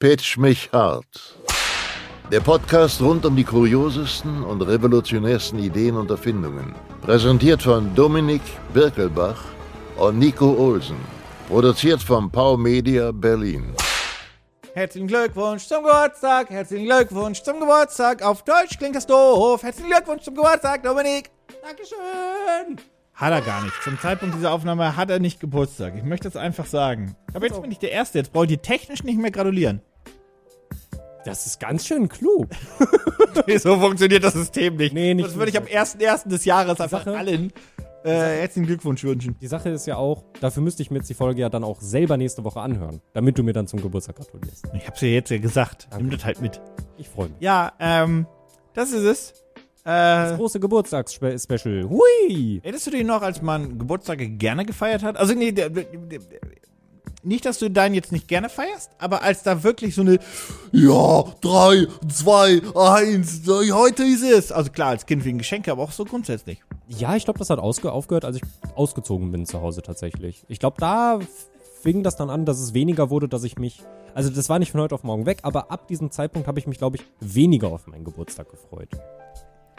Pitch mich hart. Der Podcast rund um die kuriosesten und revolutionärsten Ideen und Erfindungen. Präsentiert von Dominik Birkelbach und Nico Olsen. Produziert von Pau Media Berlin. Herzlichen Glückwunsch zum Geburtstag, herzlichen Glückwunsch zum Geburtstag. Auf Deutsch klingt das doof. Herzlichen Glückwunsch zum Geburtstag, Dominik. Dankeschön. Hat er gar nicht. Zum Zeitpunkt dieser Aufnahme hat er nicht Geburtstag. Ich möchte es einfach sagen. Aber jetzt bin ich der Erste. Jetzt brauche ich dir technisch nicht mehr gratulieren. Das ist ganz schön klug. Nee, so funktioniert das System nicht. Nee, nicht Das würde ich am 1.1. des Jahres einfach Sache- allen äh, herzlichen Glückwunsch wünschen. Die Sache ist ja auch, dafür müsste ich mir jetzt die Folge ja dann auch selber nächste Woche anhören, damit du mir dann zum Geburtstag gratulierst. Ich hab's ja jetzt ja gesagt. Nimm das halt mit. Ich freue mich. Ja, ähm, das ist es. Das Äh, große Geburtstagsspecial. Hui! erinnerst du dich noch, als man Geburtstage gerne gefeiert hat? Also, nee, der, nicht, dass du deinen jetzt nicht gerne feierst, aber als da wirklich so eine, ja, drei, zwei, eins, heute ist es. Also klar, als Kind wegen Geschenke, aber auch so grundsätzlich. Ja, ich glaube, das hat aufgehört, als ich ausgezogen bin zu Hause tatsächlich. Ich glaube, da fing das dann an, dass es weniger wurde, dass ich mich. Also, das war nicht von heute auf morgen weg, aber ab diesem Zeitpunkt habe ich mich, glaube ich, weniger auf meinen Geburtstag gefreut.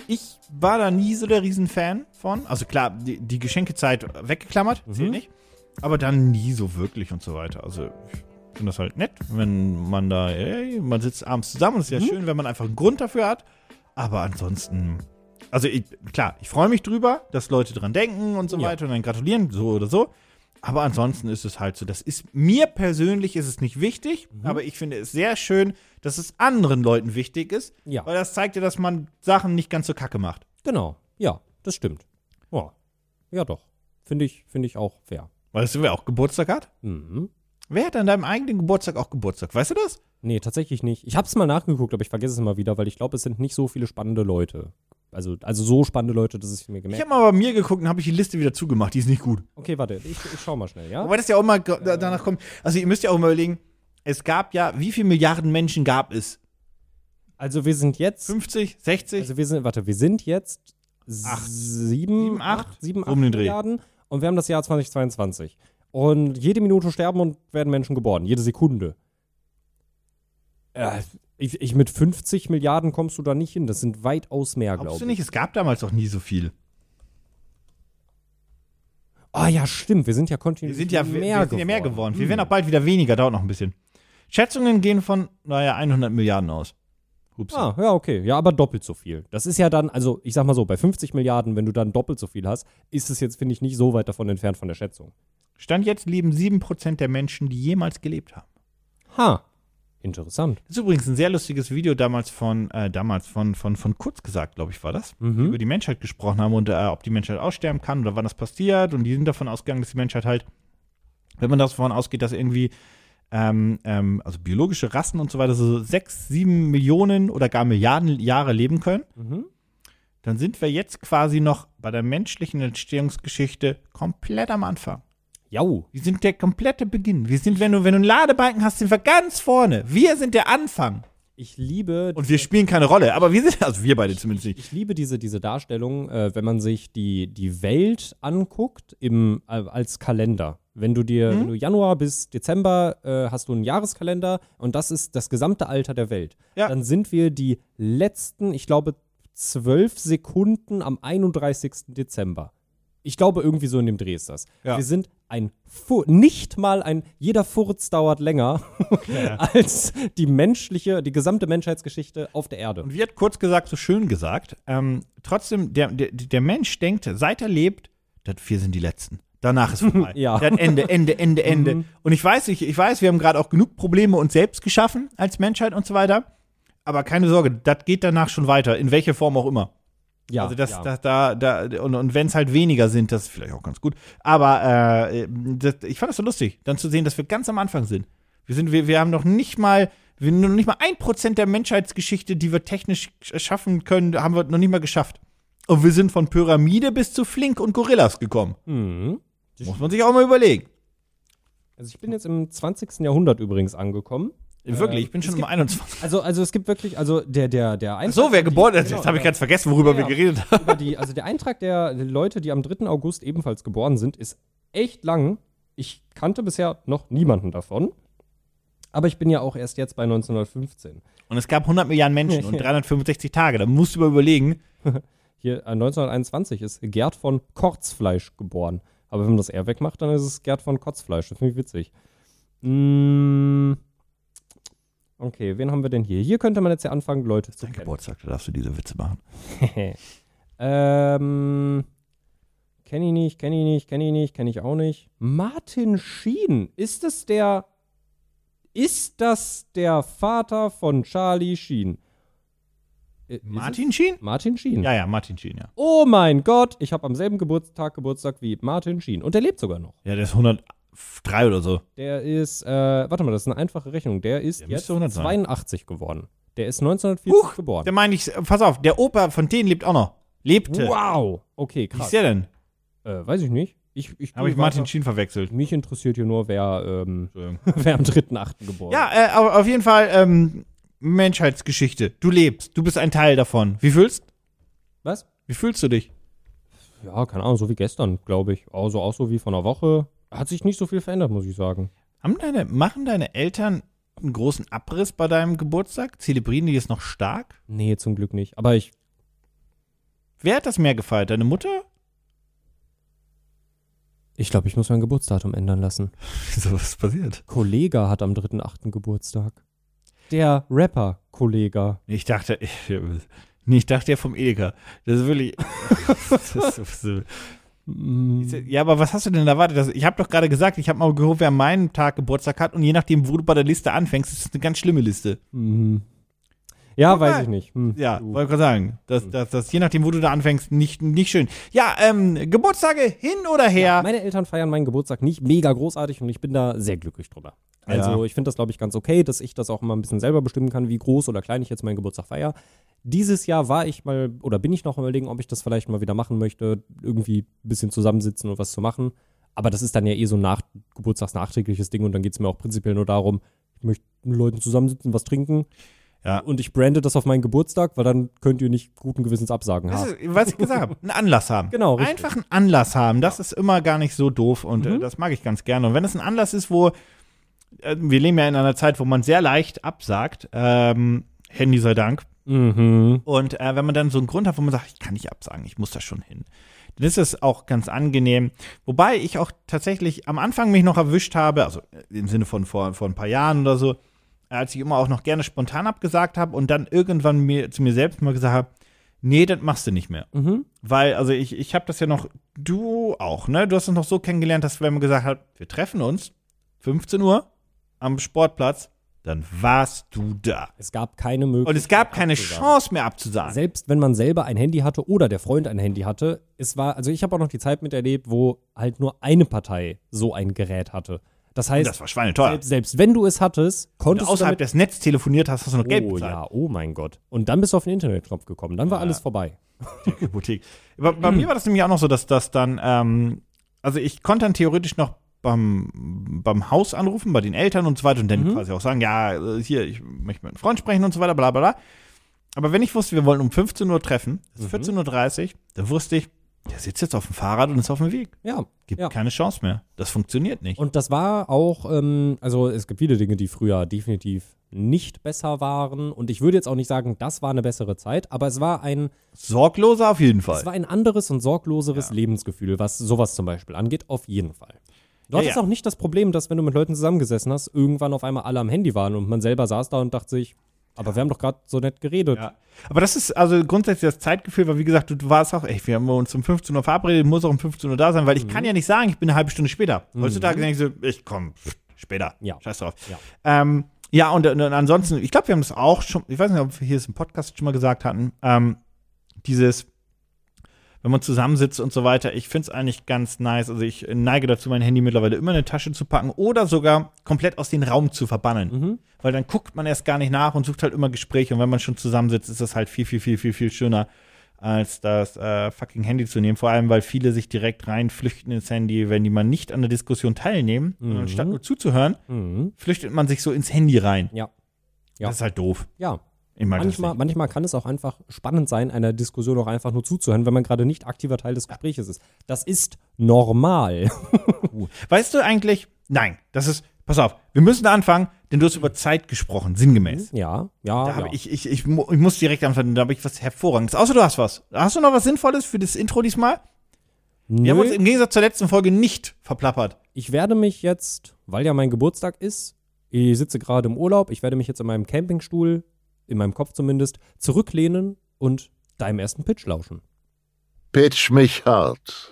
Ich war da nie so der Riesenfan von. Also klar, die, die Geschenkezeit weggeklammert, zählt nicht. Aber dann nie so wirklich und so weiter. Also ich finde das halt nett, wenn man da, ey, man sitzt abends zusammen und es ist ja schön, wenn man einfach einen Grund dafür hat. Aber ansonsten, also ich, klar, ich freue mich drüber, dass Leute dran denken und so Ja. weiter und dann gratulieren, so oder so. Aber ansonsten ist es halt so, das ist mir persönlich ist es nicht wichtig, aber ich finde es sehr schön, dass es anderen Leuten wichtig ist, Ja. weil das zeigt ja, dass man Sachen nicht ganz so kacke macht. Genau. Ja, das stimmt. Ja, ja doch. Finde ich, finde ich auch fair. Weißt du, wer auch Geburtstag hat? Mhm. Wer hat an deinem eigenen Geburtstag auch Geburtstag? Weißt du das? Nee, tatsächlich nicht. Ich habe es mal nachgeguckt, aber ich vergesse es immer wieder, weil ich glaube, es sind nicht so viele spannende Leute. Also, also so spannende Leute, dass ich mir Ich gemerkt habe mal bei mir geguckt und habe ich die Liste wieder zugemacht. Die ist nicht gut. Okay, warte, ich, ich schau mal schnell, ja? Wobei das ja auch mal da- danach kommt. Also ihr müsst ja auch mal überlegen, es gab ja, wie viele Milliarden Menschen gab es? Also wir sind jetzt 50, 60? Also wir sind, warte, wir sind jetzt Acht. sieben, Sieben, acht? acht, sieben, Um acht den Dreh. Und wir haben das Jahr 2022. Und jede Minute sterben und werden Menschen geboren, jede Sekunde. Äh, ich, ich mit 50 Milliarden kommst du da nicht hin. Das sind weitaus mehr, Glaubst glaube du ich. nicht, es gab damals auch nie so viel. Ah ja, stimmt. Wir sind ja Wir kontinuierlich sind ja wir, mehr, wir sind ja mehr geworden. Wir Hm. werden auch bald wieder weniger, dauert noch ein bisschen. Schätzungen gehen von, naja, 100 Milliarden aus. Ups. Ah, ja, okay. Ja, aber doppelt so viel. Das ist ja dann, also ich sag mal so, bei 50 Milliarden, wenn du dann doppelt so viel hast, ist es jetzt, finde ich, nicht so weit davon entfernt von der Schätzung. Stand jetzt leben 7% der Menschen, die jemals gelebt haben. Ha. Interessant. Das ist übrigens ein sehr lustiges Video damals von, äh, damals von, von, von Kurz gesagt, glaube ich, war das. Mhm. Über die Menschheit gesprochen haben und äh, ob die Menschheit aussterben kann oder wann das passiert. Und die sind davon ausgegangen, dass die Menschheit halt, wenn man davon ausgeht, dass irgendwie, ähm, ähm, also biologische Rassen und so weiter, so sechs, sieben Millionen oder gar Milliarden Jahre leben können, Mhm. dann sind wir jetzt quasi noch bei der menschlichen Entstehungsgeschichte komplett am Anfang. Jau. Wir sind der komplette Beginn. Wir sind, wenn du, wenn du einen Ladebalken hast, sind wir ganz vorne. Wir sind der Anfang. Ich liebe Und wir spielen keine Rolle, aber wir sind, also wir beide zumindest nicht. Ich liebe diese, diese Darstellung, äh, wenn man sich die, die Welt anguckt im, äh, als Kalender. Wenn du dir, Mhm. wenn du Januar bis Dezember äh, hast du einen Jahreskalender und das ist das gesamte Alter der Welt. Ja. Dann sind wir die letzten, ich glaube, zwölf Sekunden am 31. Dezember. Ich glaube, irgendwie so in dem Dreh ist das. Ja. Wir sind ein Fu nicht mal ein, jeder Furz dauert länger als die menschliche, die gesamte Menschheitsgeschichte auf der Erde. Und wie hat kurz gesagt, so schön gesagt, ähm, trotzdem, der, der, der Mensch denkt, seit er lebt, das wir sind die Letzten. Danach ist vorbei. Ja. Das Ende, Ende, Ende, Ende. Mhm. Und ich weiß, ich, ich weiß, wir haben gerade auch genug Probleme uns selbst geschaffen als Menschheit und so weiter. Aber keine Sorge, das geht danach schon weiter, in welche Form auch immer. Ja, also das, ja. das da, da, und, und wenn es halt weniger sind, das ist vielleicht auch ganz gut. Aber äh, das, ich fand das so lustig, dann zu sehen, dass wir ganz am Anfang sind. Wir sind, wir, wir haben noch nicht mal, wir haben noch nicht mal ein Prozent der Menschheitsgeschichte, die wir technisch schaffen können, haben wir noch nicht mal geschafft. Und wir sind von Pyramide bis zu Flink und Gorillas gekommen. Mhm. Muss man sich auch mal überlegen. Also ich bin jetzt im 20. Jahrhundert übrigens angekommen. Wirklich, ich bin schon um gibt- 21. Also, also es gibt wirklich, also der, der, der Eintrag. So, wer geboren ist, Genau, jetzt habe ich ganz vergessen, worüber Ja, wir geredet haben. die, also der Eintrag der Leute, die am 3. August ebenfalls geboren sind, ist echt lang. Ich kannte bisher noch niemanden davon. Aber ich bin ja auch erst jetzt bei 1915. Und es gab 100 Milliarden Menschen und 365 Tage. Da musst du mal überlegen. Hier, äh, 1921 ist Gerd von Korzfleisch geboren. Aber wenn man das R wegmacht, dann ist es Gerd von Kotzfleisch. Das finde ich witzig. Mm, okay, wen haben wir denn hier? Hier könnte man jetzt ja anfangen, Leute zu Dein kennen. Geburtstag, da darfst du diese Witze machen. ähm, kenne ich nicht, kenne ich nicht, kenne ich nicht, kenne ich auch nicht. Martin Sheen, ist es der, ist das der Vater von Charlie Sheen? Äh, ist Martin es? Sheen? Martin Sheen. Ja, ja, Martin Sheen, ja. Oh mein Gott, ich habe am selben Geburtstag Geburtstag wie Martin Sheen. Und der lebt sogar noch. Ja, der ist 103 oder so. Der ist, äh, warte mal, das ist eine einfache Rechnung. Der ist Der jetzt müsste 100 sein. 82 geworden. Der ist 1940 Huch, geboren. Der meine ich, pass auf, der Opa von denen lebt auch noch. Lebte. Wow. Okay, Wie krass. ist der denn? Äh, weiß ich nicht. Ich, ich Habe ich Martin. Sheen verwechselt. Mich interessiert hier nur, wer, ähm, wer am 3.8. geboren Ja, äh, auf jeden Fall ähm, Menschheitsgeschichte. Du lebst, du bist ein Teil davon. Wie fühlst? Was? Wie fühlst du dich? Ja, keine Ahnung, so wie gestern, glaube ich. Also auch so wie vor einer Woche. Hat sich nicht so viel verändert, muss ich sagen. Haben deine, machen deine Eltern einen großen Abriss bei deinem Geburtstag? Zelebrieren die es noch stark? Nee, zum Glück nicht. Aber ich, Wer hat das mehr gefeiert? Deine Mutter? ich glaube, ich muss mein Geburtsdatum ändern lassen. Wieso, was ist passiert? Kollega hat am 3.8. Geburtstag. Der Rapper Kollega. Ich dachte, ich, nee, ich dachte ja vom Edeka. Das ist wirklich. das ist so, Mm, ja, aber was hast du denn erwartet? Das- Ich habe doch gerade gesagt, ich habe mal gehört, wer an meinem Tag Geburtstag hat und je nachdem, wo du bei der Liste anfängst, ist es eine ganz schlimme Liste. mm. Ja, Guck weiß mal. ich nicht. Hm, Ja, wollte gerade sagen. Das, das, das, je nachdem, wo du da anfängst, nicht, nicht schön. Ja, ähm, Geburtstage hin oder her? Meine Eltern feiern meinen Geburtstag nicht mega großartig und ich bin da sehr glücklich drüber. Also Ja. ich finde das, glaube ich, ganz okay, dass ich das auch immer ein bisschen selber bestimmen kann, wie groß oder klein ich jetzt meinen Geburtstag feiere. Dieses Jahr war ich mal, oder bin ich noch überlegen, ob ich das vielleicht mal wieder machen möchte, irgendwie ein bisschen zusammensitzen und was zu machen. Aber das ist dann ja eh so ein nach Geburtstagsnachträgliches Ding und dann geht es mir auch prinzipiell nur darum, ich möchte mit Leuten zusammensitzen, was trinken. Ja. Und ich brande das auf meinen Geburtstag, weil dann könnt ihr nicht guten Gewissens absagen. Das Ha. ist, was ich gesagt habe, einen Anlass haben. Genau, richtig. Einfach einen Anlass haben. Das ist immer gar nicht so doof und äh, Mhm. das mag ich ganz gerne. Und wenn es ein Anlass ist, wo äh, wir leben ja in einer Zeit, wo man sehr leicht absagt, ähm, Handy sei Dank. Mhm. Und äh, wenn man dann so einen Grund hat, wo man sagt, ich kann nicht absagen, ich muss da schon hin, dann ist es auch ganz angenehm. Wobei ich auch tatsächlich am Anfang mich noch erwischt habe, also im Sinne von vor, vor ein paar Jahren oder so, als ich immer auch noch gerne spontan abgesagt habe und dann irgendwann mir zu mir selbst mal gesagt habe, nee, das machst du nicht mehr. Mhm. Weil, also ich, ich habe das ja noch, du auch, ne? Du hast es noch so kennengelernt, dass wenn man gesagt hat, wir treffen uns 15 Uhr am Sportplatz, dann warst du da. Es gab keine Möglichkeit. Und es gab keine abzusagen. Chance mehr abzusagen. Selbst wenn man selber ein Handy hatte oder der Freund ein Handy hatte, es war, also ich habe auch noch die Zeit miterlebt, wo halt nur eine Partei so ein Gerät hatte. Das heißt, Das war schweineteuer. selbst, selbst wenn du es hattest, konntest du außerhalb du des Netz telefoniert hast, hast du noch Geld Oh bezahlt. ja, oh mein Gott. Und dann bist du auf den Internetknopf gekommen. Dann war Ja. alles vorbei. Die Boutique. Bei, bei mir war das nämlich auch noch so, dass das dann, ähm, also ich konnte dann theoretisch noch beim, beim Haus anrufen, bei den Eltern und so weiter und dann Mhm. quasi auch sagen, ja, äh, hier, ich möchte mit einem Freund sprechen und so weiter, bla bla bla. Aber wenn ich wusste, wir wollen um 15 Uhr treffen, ist Mhm. 14.30 Uhr, dann wusste ich, der sitzt jetzt auf dem Fahrrad und ist auf dem Weg. Ja. Gibt Ja. keine Chance mehr. Das funktioniert nicht. Und das war auch, ähm, also es gibt viele Dinge, die früher definitiv nicht besser waren. Und ich würde jetzt auch nicht sagen, das war eine bessere Zeit, aber es war ein, Sorgloser auf jeden Fall. es war ein anderes und sorgloseres Ja. Lebensgefühl, was sowas zum Beispiel angeht, auf jeden Fall. Du Ja, hattest ja. auch nicht das Problem, dass wenn du mit Leuten zusammengesessen hast, irgendwann auf einmal alle am Handy waren und man selber saß da und dachte sich, aber wir haben doch gerade so nett geredet. Ja. Aber das ist also grundsätzlich das Zeitgefühl, weil wie gesagt, du, warst auch, ey, wir haben uns um 15 Uhr verabredet, muss auch um 15 Uhr da sein, weil ich Mhm. kann ja nicht sagen, ich bin eine halbe Stunde später. Heutzutage denke ich so, ich komm, pff, später. Ja. Scheiß drauf. Ja. Ähm, ja, und, und ansonsten, ich glaube, wir haben das auch schon, ich weiß nicht, ob wir hier es im Podcast schon mal gesagt hatten, ähm, dieses, wenn man zusammensitzt und so weiter, ich finde es eigentlich ganz nice. Also ich neige dazu, mein Handy mittlerweile immer in eine Tasche zu packen oder sogar komplett aus dem Raum zu verbannen Mhm. weil dann guckt man erst gar nicht nach und sucht halt immer Gespräche. Und wenn man schon zusammensitzt, ist das halt viel, viel, viel, viel, viel schöner, als das äh, fucking Handy zu nehmen. Vor allem, weil viele sich direkt reinflüchten ins Handy, wenn die mal nicht an der Diskussion teilnehmen. Und Mhm. anstatt nur zuzuhören, Mhm. flüchtet man sich so ins Handy rein. Ja. Ja. Das ist halt doof. Ja. Manchmal, manchmal kann es auch einfach spannend sein, einer Diskussion auch einfach nur zuzuhören, wenn man gerade nicht aktiver Teil des Gesprächs ist. Das ist normal. Weißt du eigentlich, nein, das ist pass auf, wir müssen da anfangen, denn du hast über Zeit gesprochen, sinngemäß. Ja, ja, Da ja. ich, ich, ich, ich muss direkt anfangen, da habe ich was Hervorragendes. Außer du hast was. Hast du noch was Sinnvolles für das Intro diesmal? Wir haben Nö. uns im Gegensatz zur letzten Folge nicht verplappert. Ich werde mich jetzt, weil ja mein Geburtstag ist, ich sitze gerade im Urlaub, ich werde mich jetzt in meinem Campingstuhl, in meinem Kopf zumindest, zurücklehnen und deinem ersten Pitch lauschen. Pitch mich hart.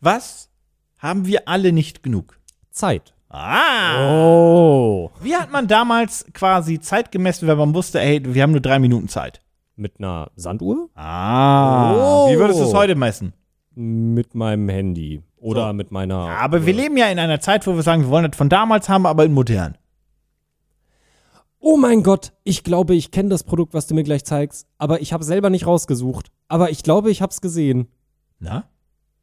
Was haben wir alle nicht genug? Zeit. Ah! Oh. Wie hat man damals quasi Zeit gemessen, wenn man wusste, ey, wir haben nur drei Minuten Zeit? Mit einer Sanduhr? Ah. Oh. Wie würdest du es heute messen? Mit meinem Handy. Oder So. mit meiner. Ja, aber wir leben ja in einer Zeit, wo wir sagen, wir wollen das von damals haben, aber in modern. Oh mein Gott, ich glaube, ich kenne das Produkt, was du mir gleich zeigst, aber ich habe selber nicht rausgesucht. Aber ich glaube, ich habe es gesehen. Na?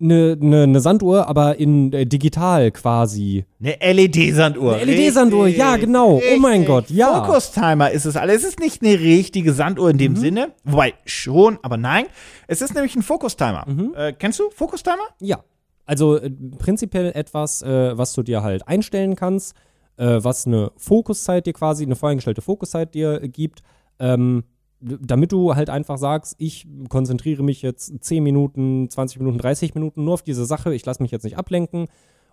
Eine ne, ne Sanduhr, aber in äh, digital quasi. Eine LED-Sanduhr. Eine LED-Sanduhr, ja, genau. Oh mein Gott, ja. Fokus-Timer ist es alles. Es ist nicht eine richtige Sanduhr in Mhm. dem Sinne. Wobei, schon, aber nein. Es ist nämlich ein Fokus-Timer. Mhm. Äh, kennst du Fokus-Timer? Ja. Also äh, prinzipiell etwas, äh, was du dir halt einstellen kannst, äh, was eine Fokuszeit dir quasi, eine voreingestellte Fokuszeit dir gibt, ähm, damit du halt einfach sagst, ich konzentriere mich jetzt 10 Minuten, 20 Minuten, 30 Minuten nur auf diese Sache, ich lasse mich jetzt nicht ablenken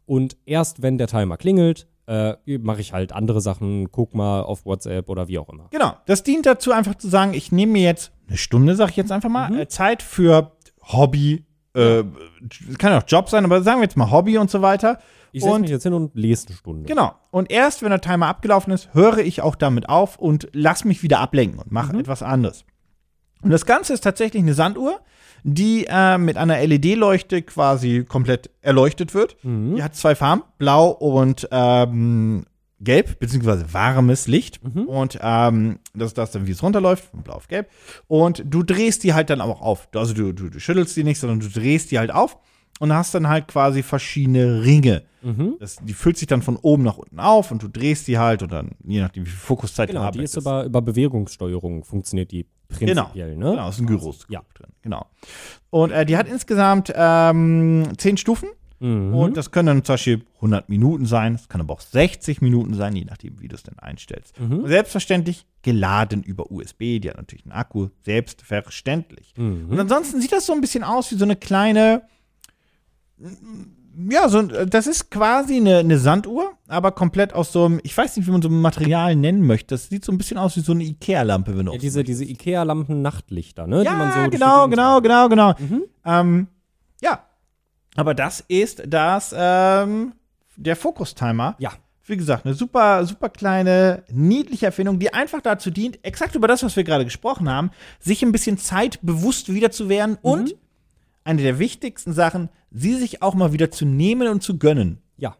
und erst wenn der Timer klingelt, äh, mache ich halt andere Sachen, guck mal auf WhatsApp oder wie auch immer. Genau. Das dient dazu, einfach zu sagen, ich nehme mir jetzt eine Stunde, sag ich jetzt einfach mal, Mhm. äh, Zeit für Hobby. Äh, kann auch Job sein, aber sagen wir jetzt mal Hobby und so weiter. Ich setze mich jetzt hin und lese eine Stunde. Genau. Und erst, wenn der Timer abgelaufen ist, höre ich auch damit auf und lass mich wieder ablenken und mache etwas anderes. Und das Ganze ist tatsächlich eine Sanduhr, die äh, mit einer LED-Leuchte quasi komplett erleuchtet wird. Die hat zwei Farben, blau und ähm, gelb, beziehungsweise warmes Licht. Und ähm, das ist das dann, wie es runterläuft, von blau auf gelb. Und du drehst die halt dann auch auf. Also du, du, du schüttelst die nicht, sondern du drehst die halt auf und hast dann halt quasi verschiedene Ringe. Das, die füllt sich dann von oben nach unten auf und du drehst die halt und dann, je nachdem, wie viel Fokuszeit Genau, du die ist arbeitest. über, Bewegungssteuerung funktioniert die Genau, prinzipiell, ne? genau, ist ein Gyros Ja. drin, genau. Und äh, die hat insgesamt ähm, zehn Stufen Mhm. und das können dann zum Beispiel 100 Minuten sein, es kann aber auch 60 Minuten sein, je nachdem, wie du es denn einstellst. Mhm. Und selbstverständlich geladen über USB, die hat natürlich einen Akku, selbstverständlich. Mhm. Und ansonsten sieht das so ein bisschen aus wie so eine kleine, ja, so, das ist quasi eine, eine Sanduhr, aber komplett aus so einem, ich weiß nicht, wie man so ein Material nennen möchte. Das sieht so ein bisschen aus wie so eine Ikea-Lampe, wenn du Ja, diese, diese Ikea-Lampen-Nachtlichter, ne? ja, so genau, Gegend genau, genau, genau. Mhm. Ähm, aber das ist das, ähm, der Fokus-Timer. Ja. Wie gesagt, eine super, super kleine, niedliche Erfindung, die einfach dazu dient, exakt über das, was wir gerade gesprochen haben, sich ein bisschen Zeit bewusst wieder zu werden Mhm. und eine der wichtigsten Sachen, sie sich auch mal wieder zu nehmen und zu gönnen. Ja.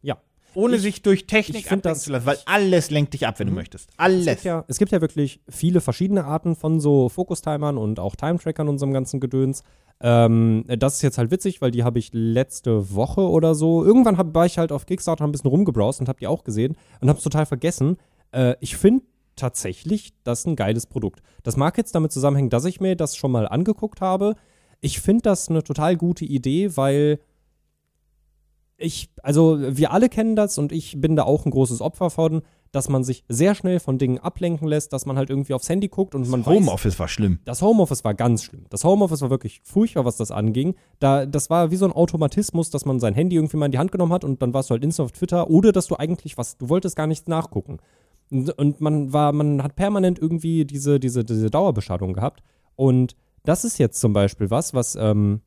Ja. Ohne Ich- sich durch Technik ablenken das- zu lassen, weil alles lenkt dich ab, wenn du möchtest. Es Alles. gibt, ja, es gibt ja wirklich viele verschiedene Arten von so Fokustimern und auch Time-Trackern und so einem ganzen Gedöns. Ähm, das ist jetzt halt witzig, weil die habe ich letzte Woche oder so. Irgendwann hab, war ich halt auf Kickstarter ein bisschen rumgebrowst und habe die auch gesehen und habe es total vergessen. Äh, ich finde tatsächlich das ein geiles Produkt. Das mag jetzt damit zusammenhängen, dass ich mir das schon mal angeguckt habe. Ich finde das eine total gute Idee, weil ich, also wir alle kennen das und ich bin da auch ein großes Opfer von, dass man sich sehr schnell von Dingen ablenken lässt, dass man halt irgendwie aufs Handy guckt und man weiß, Homeoffice war schlimm. das Homeoffice war ganz schlimm. Das Homeoffice war wirklich furchtbar, was das anging. Da, das war wie so ein Automatismus, dass man sein Handy irgendwie mal in die Hand genommen hat und dann warst du halt instant auf Twitter oder dass du eigentlich was, du wolltest gar nichts nachgucken. Und, und man war, man hat permanent irgendwie diese, diese, diese Dauerbeschallung gehabt. Und das ist jetzt zum Beispiel was, was ähm,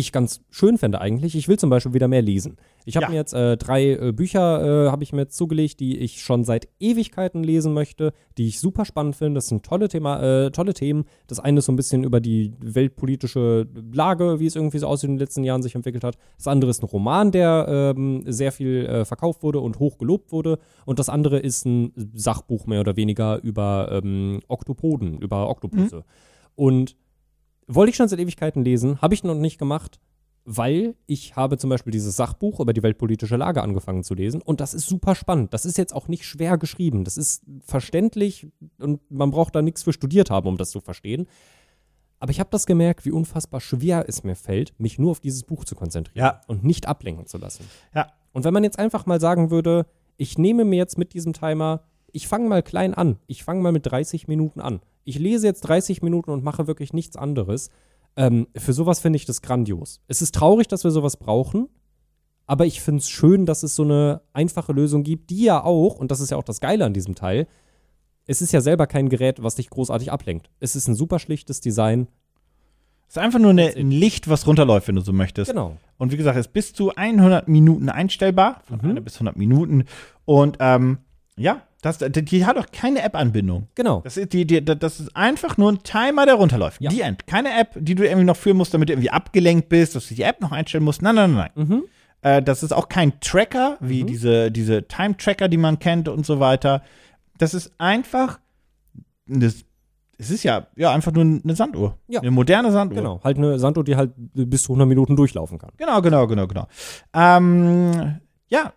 ich ganz schön fände eigentlich. Ich will zum Beispiel wieder mehr lesen. Ich habe Ja. mir jetzt äh, drei äh, Bücher äh, habe ich mir jetzt zugelegt, die ich schon seit Ewigkeiten lesen möchte, die ich super spannend finde. Das sind tolle, Thema, äh, tolle Themen. Das eine ist so ein bisschen über die weltpolitische Lage, wie es irgendwie so aussieht in den letzten Jahren sich entwickelt hat. Das andere ist ein Roman, der ähm, sehr viel äh, verkauft wurde und hoch gelobt wurde. Und das andere ist ein Sachbuch mehr oder weniger über ähm, Oktopoden, über Oktopusse. Und wollte ich schon seit Ewigkeiten lesen, habe ich noch nicht gemacht, weil ich habe zum Beispiel dieses Sachbuch über die weltpolitische Lage angefangen zu lesen und das ist super spannend. Das ist jetzt auch nicht schwer geschrieben. Das ist verständlich und man braucht da nichts für studiert haben, um das zu verstehen. Aber ich habe das gemerkt, wie unfassbar schwer es mir fällt, mich nur auf dieses Buch zu konzentrieren Ja. und nicht ablenken zu lassen. Ja, Und wenn man jetzt einfach mal sagen würde, ich nehme mir jetzt mit diesem Timer, ich fange mal klein an, ich fange mal mit 30 Minuten an. Ich lese jetzt 30 Minuten und mache wirklich nichts anderes. Ähm, für sowas finde ich das grandios. Es ist traurig, dass wir sowas brauchen, aber ich finde es schön, dass es so eine einfache Lösung gibt, die ja auch, und das ist ja auch das Geile an diesem Teil, es ist ja selber kein Gerät, was dich großartig ablenkt. Es ist ein super schlichtes Design. Es ist einfach nur eine, ein Licht, was runterläuft, wenn du so möchtest. Genau. Und wie gesagt, es ist bis zu 100 Minuten einstellbar, von Mhm. 1 bis 100 Minuten. Und ähm, ja, das, die, die hat auch keine App-Anbindung. Genau. Das ist, die, die, das ist einfach nur ein Timer, der runterläuft. Ja. Die End. Keine App, die du irgendwie noch führen musst, damit du irgendwie abgelenkt bist, dass du die App noch einstellen musst. Nein, nein, nein. nein. Mhm. Äh, das ist auch kein Tracker, wie diese, diese Time-Tracker, die man kennt und so weiter. Das ist einfach. Das, es ist ja, ja einfach nur eine Sanduhr. Ja. Eine moderne Sanduhr. Genau. Halt eine Sanduhr, die halt bis zu 100 Minuten durchlaufen kann. Genau, genau, genau, genau. Ähm, ja,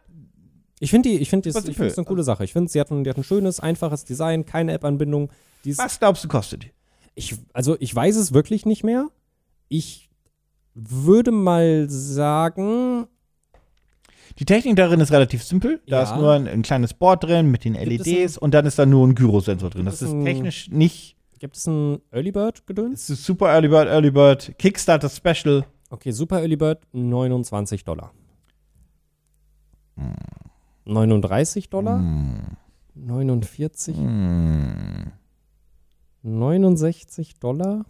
Ich finde die, ich finde das, ich finde eine coole Sache. Ich finde, sie hat ein, die hat ein schönes, einfaches Design, keine App-Anbindung. Was glaubst du kostet die? Ich, also ich weiß es wirklich nicht mehr. Ich würde mal sagen, Die Technik darin ist relativ simpel. Da Ja. ist nur ein, ein kleines Board drin mit den Gibt LEDs und dann ist da nur ein Gyrosensor drin. Das ist ein- technisch nicht. gibt es ein Early Bird gedöns? Es ist super Early Bird, Early Bird, Kickstarter Special. Okay, Super Early Bird 29 Dollar. 39 Dollar? 49? 69 Dollar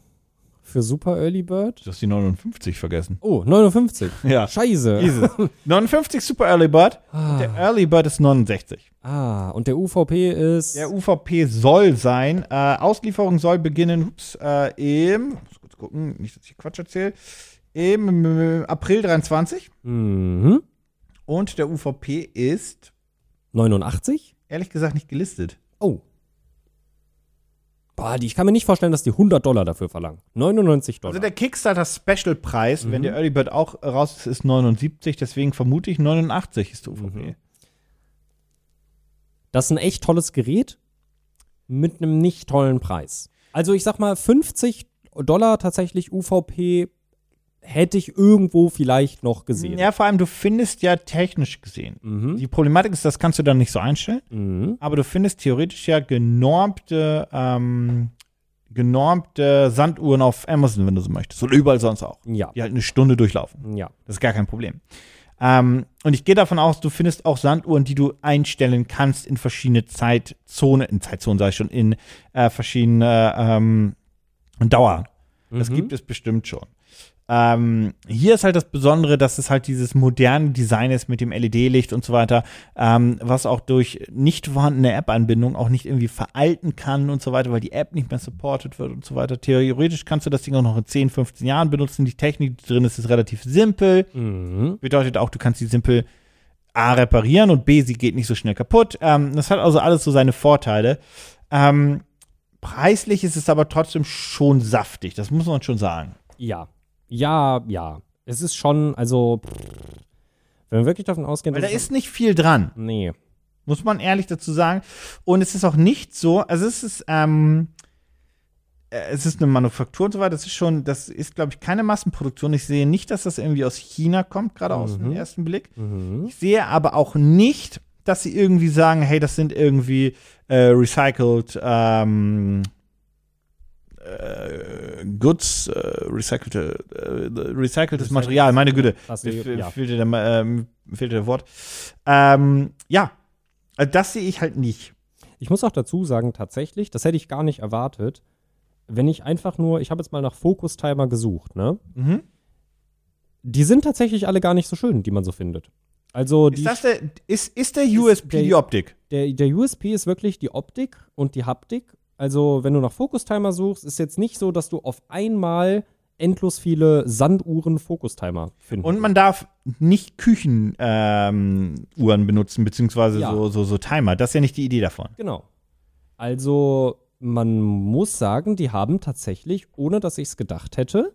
für Super Early Bird? Du hast die 59 vergessen. Oh, 59. Ja. Scheiße. Jesus. 59 Super Early Bird. Ah. Der Early Bird ist 69. Ah, und der UVP ist. Der UVP soll sein. Äh, Auslieferung soll beginnen, ups, äh, im, muss kurz gucken, nicht, dass ich Quatsch erzähle, im April 23. mhm. Und der UVP ist, 89? ehrlich gesagt, nicht gelistet. Oh. Boah, die, ich kann mir nicht vorstellen, dass die 100 Dollar dafür verlangen. 99 Dollar. Also der Kickstarter Special Preis, wenn Mhm. der Early Bird auch raus ist, ist 79, deswegen vermute ich 89 ist der UVP. Mhm. Das ist ein echt tolles Gerät mit einem nicht tollen Preis. Also ich sag mal, 50 Dollar tatsächlich UVP hätte ich irgendwo vielleicht noch gesehen. Ja, vor allem, du findest ja technisch gesehen. Mhm. Die Problematik ist, das kannst du dann nicht so einstellen, Mhm. aber du findest theoretisch ja genormte, ähm, genormte Sanduhren auf Amazon, wenn du so möchtest. Oder überall sonst auch. Ja. Die halt eine Stunde durchlaufen. Ja. Das ist gar kein Problem. Ähm, und ich gehe davon aus, du findest auch Sanduhren, die du einstellen kannst in verschiedene Zeitzonen, in Zeitzonen sage ich schon, in äh, verschiedene ähm, Dauer. Das Mhm. gibt es bestimmt schon. Ähm, hier ist halt das Besondere, dass es halt dieses moderne Design ist mit dem LED-Licht und so weiter, ähm, was auch durch nicht vorhandene App-Anbindung auch nicht irgendwie veralten kann und so weiter, weil die App nicht mehr supported wird und so weiter. Theoretisch kannst du das Ding auch noch in 10, 15 Jahren benutzen. Die Technik die drin ist, ist relativ simpel. Mhm. Bedeutet auch, du kannst sie simpel A reparieren und B, sie geht nicht so schnell kaputt. Ähm, das hat also alles so seine Vorteile. Ähm, preislich ist es aber trotzdem schon saftig, das muss man schon sagen. Ja. Ja, ja. Es ist schon, also, wenn wir wirklich davon ausgehen, Weil da ist nicht viel dran, Nee. muss man ehrlich dazu sagen. Und es ist auch nicht so, also es ist, ähm, äh, es ist eine Manufaktur und so weiter, das ist schon, das ist, glaube ich, keine Massenproduktion. Ich sehe nicht, dass das irgendwie aus China kommt, gerade aus dem Mhm. ersten Blick. Mhm. Ich sehe aber auch nicht, dass sie irgendwie sagen, hey, das sind irgendwie äh, recycled ähm, äh, Goods, äh, recycelte, äh, recyceltes Material, meine Güte. Mir ja. fe- fehlte der, ähm, fehlte der Wort. Ähm, ja, also das sehe ich halt nicht. Ich muss auch dazu sagen, tatsächlich, das hätte ich gar nicht erwartet, wenn ich einfach nur, ich habe jetzt mal nach Focus-Timer gesucht, ne? Mhm. Die sind tatsächlich alle gar nicht so schön, die man so findet. Also Ist, das der, ist, ist der USP der- die Optik? der, der USP ist wirklich die Optik und die Haptik. Also, wenn du nach Focus-Timer suchst, ist jetzt nicht so, dass du auf einmal endlos viele Sanduhren Focus-Timer findest. Und man darf nicht Küchenuhren ähm, benutzen, beziehungsweise Ja. so, so, so Timer. Das ist ja nicht die Idee davon. Genau. Also, man muss sagen, die haben tatsächlich, ohne dass ich es gedacht hätte,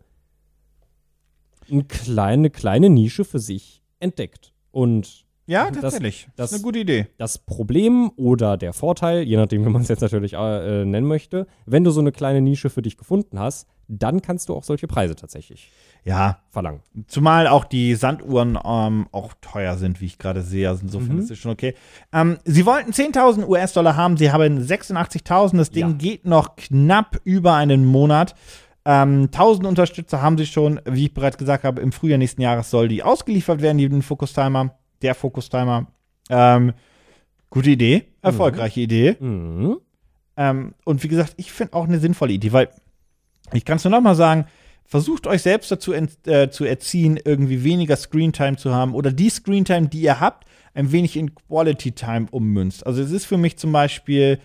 eine kleine, kleine Nische für sich entdeckt. Und Ja, Das- tatsächlich. Das, das- ist eine gute Idee. Das Problem oder der Vorteil, je nachdem, wie man es jetzt natürlich äh, nennen möchte, wenn du so eine kleine Nische für dich gefunden hast, dann kannst du auch solche Preise tatsächlich Ja, verlangen. Zumal auch die Sanduhren ähm, auch teuer sind, wie ich gerade sehe. Also insofern Mhm. ist es schon okay. Ähm, sie wollten 10.000 US-Dollar haben. Sie haben 86.000. Das Ding Ja. geht noch knapp über einen Monat. Ähm, 1000 Unterstützer haben sie schon. Wie ich bereits gesagt habe, im Frühjahr nächsten Jahres soll die ausgeliefert werden, die Focus Timer. Der Focus Timer. Ähm, gute Idee. Erfolgreiche Idee. Mhm. Ähm, und wie gesagt, ich finde auch eine sinnvolle Idee, weil ich kann es nur noch mal sagen, versucht euch selbst dazu äh, zu erziehen, irgendwie weniger Screentime zu haben oder die Screentime, die ihr habt, ein wenig in Quality Time ummünzt. Also es ist für mich zum Beispiel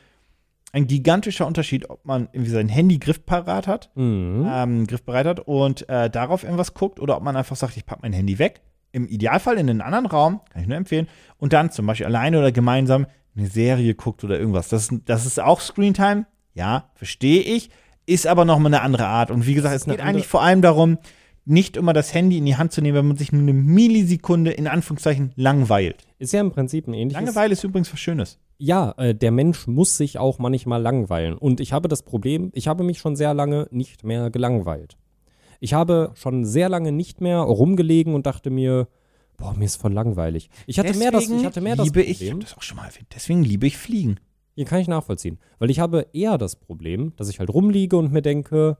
ein gigantischer Unterschied, ob man irgendwie sein Handy griffparat hat, Mhm. ähm, griffbereit hat und äh, darauf irgendwas guckt oder ob man einfach sagt, ich packe mein Handy weg. Im Idealfall in einen anderen Raum, kann ich nur empfehlen, und dann zum Beispiel alleine oder gemeinsam eine Serie guckt oder irgendwas. Das, ist- das ist auch Screentime, ja, verstehe ich, ist aber nochmal eine andere Art. Und wie gesagt, es geht eigentlich vor allem darum, nicht immer das Handy in die Hand zu nehmen, wenn man sich nur eine Millisekunde in Anführungszeichen langweilt. Ist ja im Prinzip ein ähnliches. Langeweile ist übrigens was Schönes. Ja, äh, der Mensch muss sich auch manchmal langweilen. Und ich habe das Problem, ich habe mich schon sehr lange nicht mehr gelangweilt. Ich habe schon sehr lange nicht mehr rumgelegen und dachte mir, boah, mir ist voll langweilig. Ich hatte mehr das, ich hatte mehr das liebe ich, ich Problem. habe das auch schon mal erwähnt, deswegen liebe ich Fliegen. Hier kann ich nachvollziehen. Weil ich habe eher das Problem, dass ich halt rumliege und mir denke,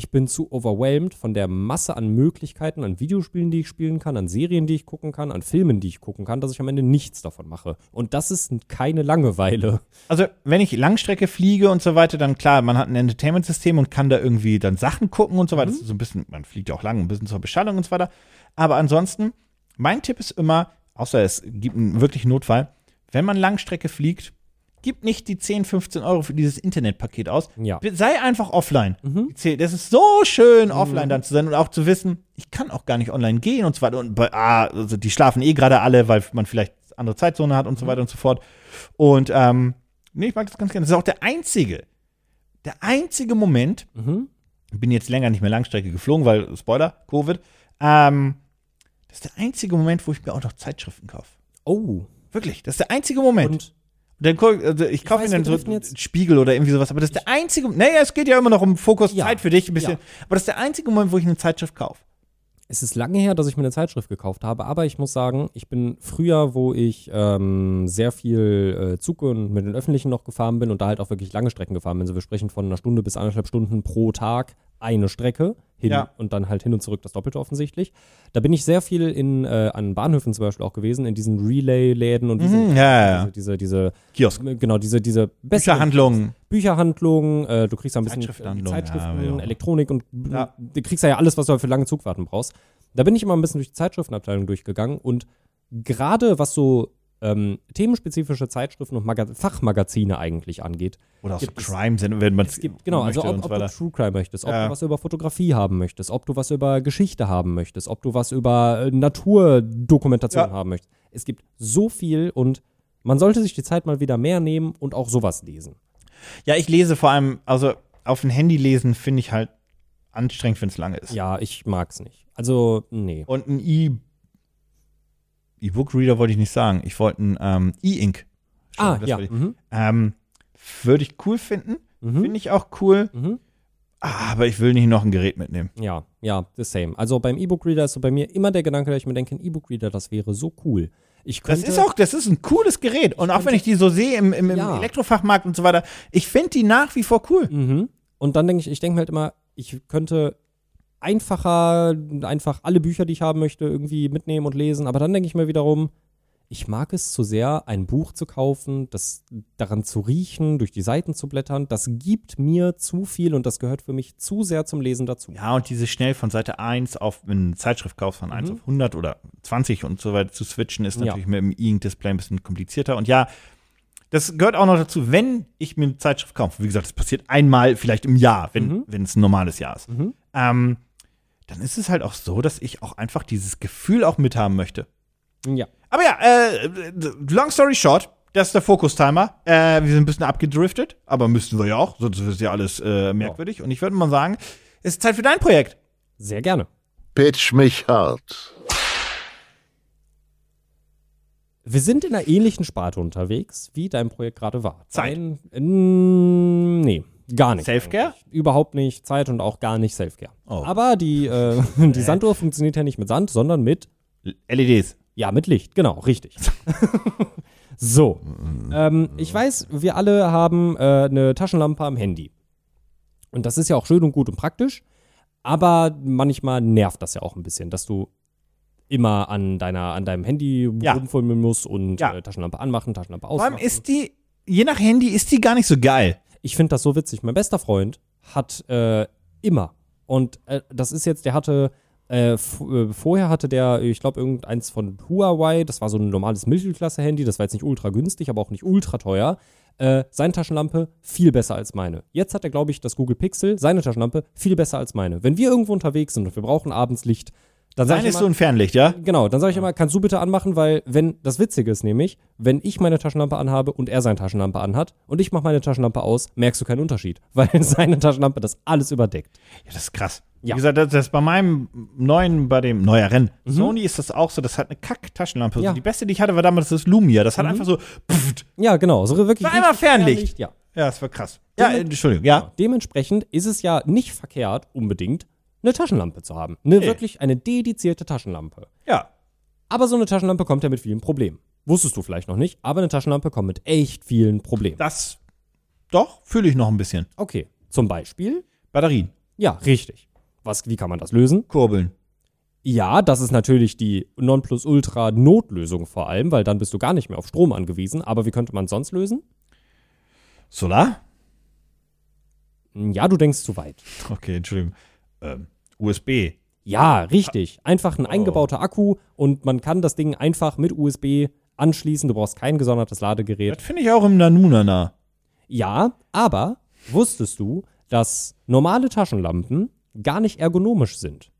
ich bin zu overwhelmed von der Masse an Möglichkeiten, an Videospielen, die ich spielen kann, an Serien, die ich gucken kann, an Filmen, die ich gucken kann, dass ich am Ende nichts davon mache. Und das ist keine Langeweile. Also, wenn ich Langstrecke fliege und so weiter, dann klar, man hat ein Entertainment-System und kann da irgendwie dann Sachen gucken und so weiter. Das ist so ein bisschen, man fliegt ja auch lang, ein bisschen zur Beschallung und so weiter. Aber ansonsten, mein Tipp ist immer, außer es gibt einen wirklichen Notfall, wenn man Langstrecke fliegt, gib nicht die 10, 15 Euro für dieses Internetpaket aus. Ja. Sei einfach offline. Mhm. Das ist so schön, offline dann zu sein und auch zu wissen, ich kann auch gar nicht online gehen und so weiter. Und bei, ah, also die schlafen eh gerade alle, weil man vielleicht andere Zeitzone hat und so weiter und so fort. Und ähm, nee, ich mag das ganz gerne. Das ist auch der einzige, der einzige Moment, Mhm. ich bin jetzt länger nicht mehr Langstrecke geflogen, weil, Spoiler, Covid, ähm, das ist der einzige Moment, wo ich mir auch noch Zeitschriften kaufe. Oh. Wirklich, das ist der einzige Moment. Und Dann guck, also ich kaufe mir dann so einen jetzt- Spiegel oder irgendwie sowas, aber das ist der einzige, naja, es geht ja immer noch um Fokus, Ja, Zeit für dich ein bisschen, ja. aber das ist der einzige Moment, wo ich eine Zeitschrift kaufe. Es ist lange her, dass ich mir eine Zeitschrift gekauft habe, aber ich muss sagen, ich bin früher, wo ich ähm, sehr viel äh, Zug und mit den Öffentlichen noch gefahren bin und da halt auch wirklich lange Strecken gefahren bin. Also wir sprechen von einer Stunde bis anderthalb Stunden pro Tag eine Strecke hin Ja. und dann halt hin und zurück das Doppelte offensichtlich. Da bin ich sehr viel in, äh, an Bahnhöfen zum Beispiel auch gewesen, in diesen Relay-Läden und diese, Mhm, ja, ja. diese, diese, Kiosk. genau, diese, diese Bücherhandlungen. Bücherhandlungen, äh, du kriegst da ein bisschen äh, Zeitschriften, ja. Elektronik und du kriegst da ja alles, was du halt für lange Zugfahrten brauchst. Da bin ich immer ein bisschen durch die Zeitschriftenabteilung durchgegangen und gerade was so ähm, themenspezifische Zeitschriften und Maga Fachmagazine eigentlich angeht. Oder auch so es- Crime-Sendungen, wenn man Es gibt, genau, also ob, ob du. True Crime möchtest, ob Ja. du was über Fotografie haben möchtest, ob du was über Geschichte haben möchtest, ob du was über äh, Naturdokumentation Ja. haben möchtest. Es gibt so viel und man sollte sich die Zeit mal wieder mehr nehmen und auch sowas lesen. Ja, ich lese vor allem, also auf dem Handy lesen finde ich halt anstrengend, wenn es lange ist. Ja, ich mag's nicht. Also, nee. Und ein E- E-Book-Reader wollte ich nicht sagen. Ich wollte ein ähm, E-Ink. Ah, Das ja. wollte ich- Mhm. Ähm, würde ich cool finden. Mhm. Finde ich auch cool. Mhm. Aber ich will nicht noch ein Gerät mitnehmen. Ja, ja, the same. Also beim E-Book-Reader ist so bei mir immer der Gedanke, dass ich mir denke, ein E-Book-Reader, das wäre so cool. Ich Das könnte, ist auch, das ist ein cooles Gerät. Und auch wenn ich die so sehe im, im, im Ja. Elektrofachmarkt und so weiter, ich finde die nach wie vor cool. Mhm. Und dann denke ich, ich denke halt immer, ich könnte einfacher, einfach alle Bücher, die ich haben möchte, irgendwie mitnehmen und lesen. Aber dann denke ich mir wiederum, ich mag es zu sehr, ein Buch zu kaufen, das daran zu riechen, durch die Seiten zu blättern. Das gibt mir zu viel und das gehört für mich zu sehr zum Lesen dazu. Ja, und diese schnell von Seite 1 auf, wenn du eine Zeitschrift kaufst, von 1 auf 100 oder 20 und so weiter zu switchen, ist Mhm. Ja. natürlich mit dem E-Ink-Display ein bisschen komplizierter. Und ja, das gehört auch noch dazu, wenn ich mir eine Zeitschrift kaufe. Wie gesagt, das passiert einmal vielleicht im Jahr, wenn, Mhm. wenn es ein normales Jahr ist. Mhm. Ähm, dann ist es halt auch so, dass ich auch einfach dieses Gefühl auch mithaben möchte. Ja. Aber ja, äh, long story short, das ist der Fokus-Timer. Äh, wir sind ein bisschen abgedriftet, aber müssten wir ja auch, sonst ist ja alles äh, merkwürdig. Und ich würde mal sagen, es ist Zeit für dein Projekt. Sehr gerne. Pitch mich hart. Wir sind in einer ähnlichen Sparte unterwegs, wie dein Projekt gerade war. Zeit. Dein, ähm, nee, gar nicht. Selfcare? eigentlich. Überhaupt nicht Zeit und auch gar nicht Selfcare. Oh. Aber die, äh, die Sanduhr funktioniert ja nicht mit Sand, sondern mit LEDs. Ja, mit Licht, genau, richtig. so. Ähm, ich weiß, wir alle haben äh, eine Taschenlampe am Handy. Und das ist ja auch schön und gut und praktisch. Aber manchmal nervt das ja auch ein bisschen, dass du immer an deiner, an deinem Handy Ja. rumfummeln musst und Ja. äh, Taschenlampe anmachen, Taschenlampe Vor allem ausmachen. ist die, je nach Handy, ist die gar nicht so geil. Ich finde das so witzig. Mein bester Freund hat äh, immer. Und äh, das ist jetzt, der hatte, äh, äh, vorher hatte der, ich glaube, irgendeins von Huawei, das war so ein normales Mittelklasse-Handy, das war jetzt nicht ultra günstig, aber auch nicht ultra teuer. Äh, seine Taschenlampe viel besser als meine. Jetzt hat er, glaube ich, das Google Pixel, seine Taschenlampe viel besser als meine. Wenn wir irgendwo unterwegs sind und wir brauchen abends Licht, dann sage Sein ich ist immer, so ein Fernlicht, ja? Genau, dann sage ich immer, kannst du bitte anmachen, weil wenn das Witzige ist nämlich, wenn ich meine Taschenlampe anhabe und er seine Taschenlampe anhat und ich mache meine Taschenlampe aus, merkst du keinen Unterschied, weil seine Taschenlampe das alles überdeckt. Ja, das ist krass. Ja. Wie gesagt, das, das bei meinem neuen, bei dem neueren Sony ist das auch so, das hat eine Kack-Taschenlampe. Ja. Die beste, die ich hatte, war damals das Lumia. Das hat einfach so, pfft. Ja, genau, so wirklich. War einmal richtig Fernlicht. Ja. ja, das war krass. Ja, Dem- äh, Entschuldigung, ja. Dementsprechend ist es ja nicht verkehrt, unbedingt eine Taschenlampe zu haben. Eine Nee. wirklich eine dedizierte Taschenlampe. Ja. Aber so eine Taschenlampe kommt ja mit vielen Problemen. Wusstest du vielleicht noch nicht, aber eine Taschenlampe kommt mit echt vielen Problemen. Das, doch, fühle ich noch ein bisschen. Okay, zum Beispiel, Batterien, ja, richtig. Was, wie kann man das lösen? Kurbeln. Ja, das ist natürlich die Nonplusultra-Notlösung vor allem, weil dann bist du gar nicht mehr auf Strom angewiesen. Aber wie könnte man es sonst lösen? Solar? Ja, du denkst zu weit. Okay, Entschuldigung. Ähm, USB. Ja, richtig. Einfach Oh. ein eingebauter Akku und man kann das Ding einfach mit USB anschließen. Du brauchst kein gesondertes Ladegerät. Das finde ich auch im Nanunana. Ja, aber wusstest du, dass normale Taschenlampen gar nicht ergonomisch sind?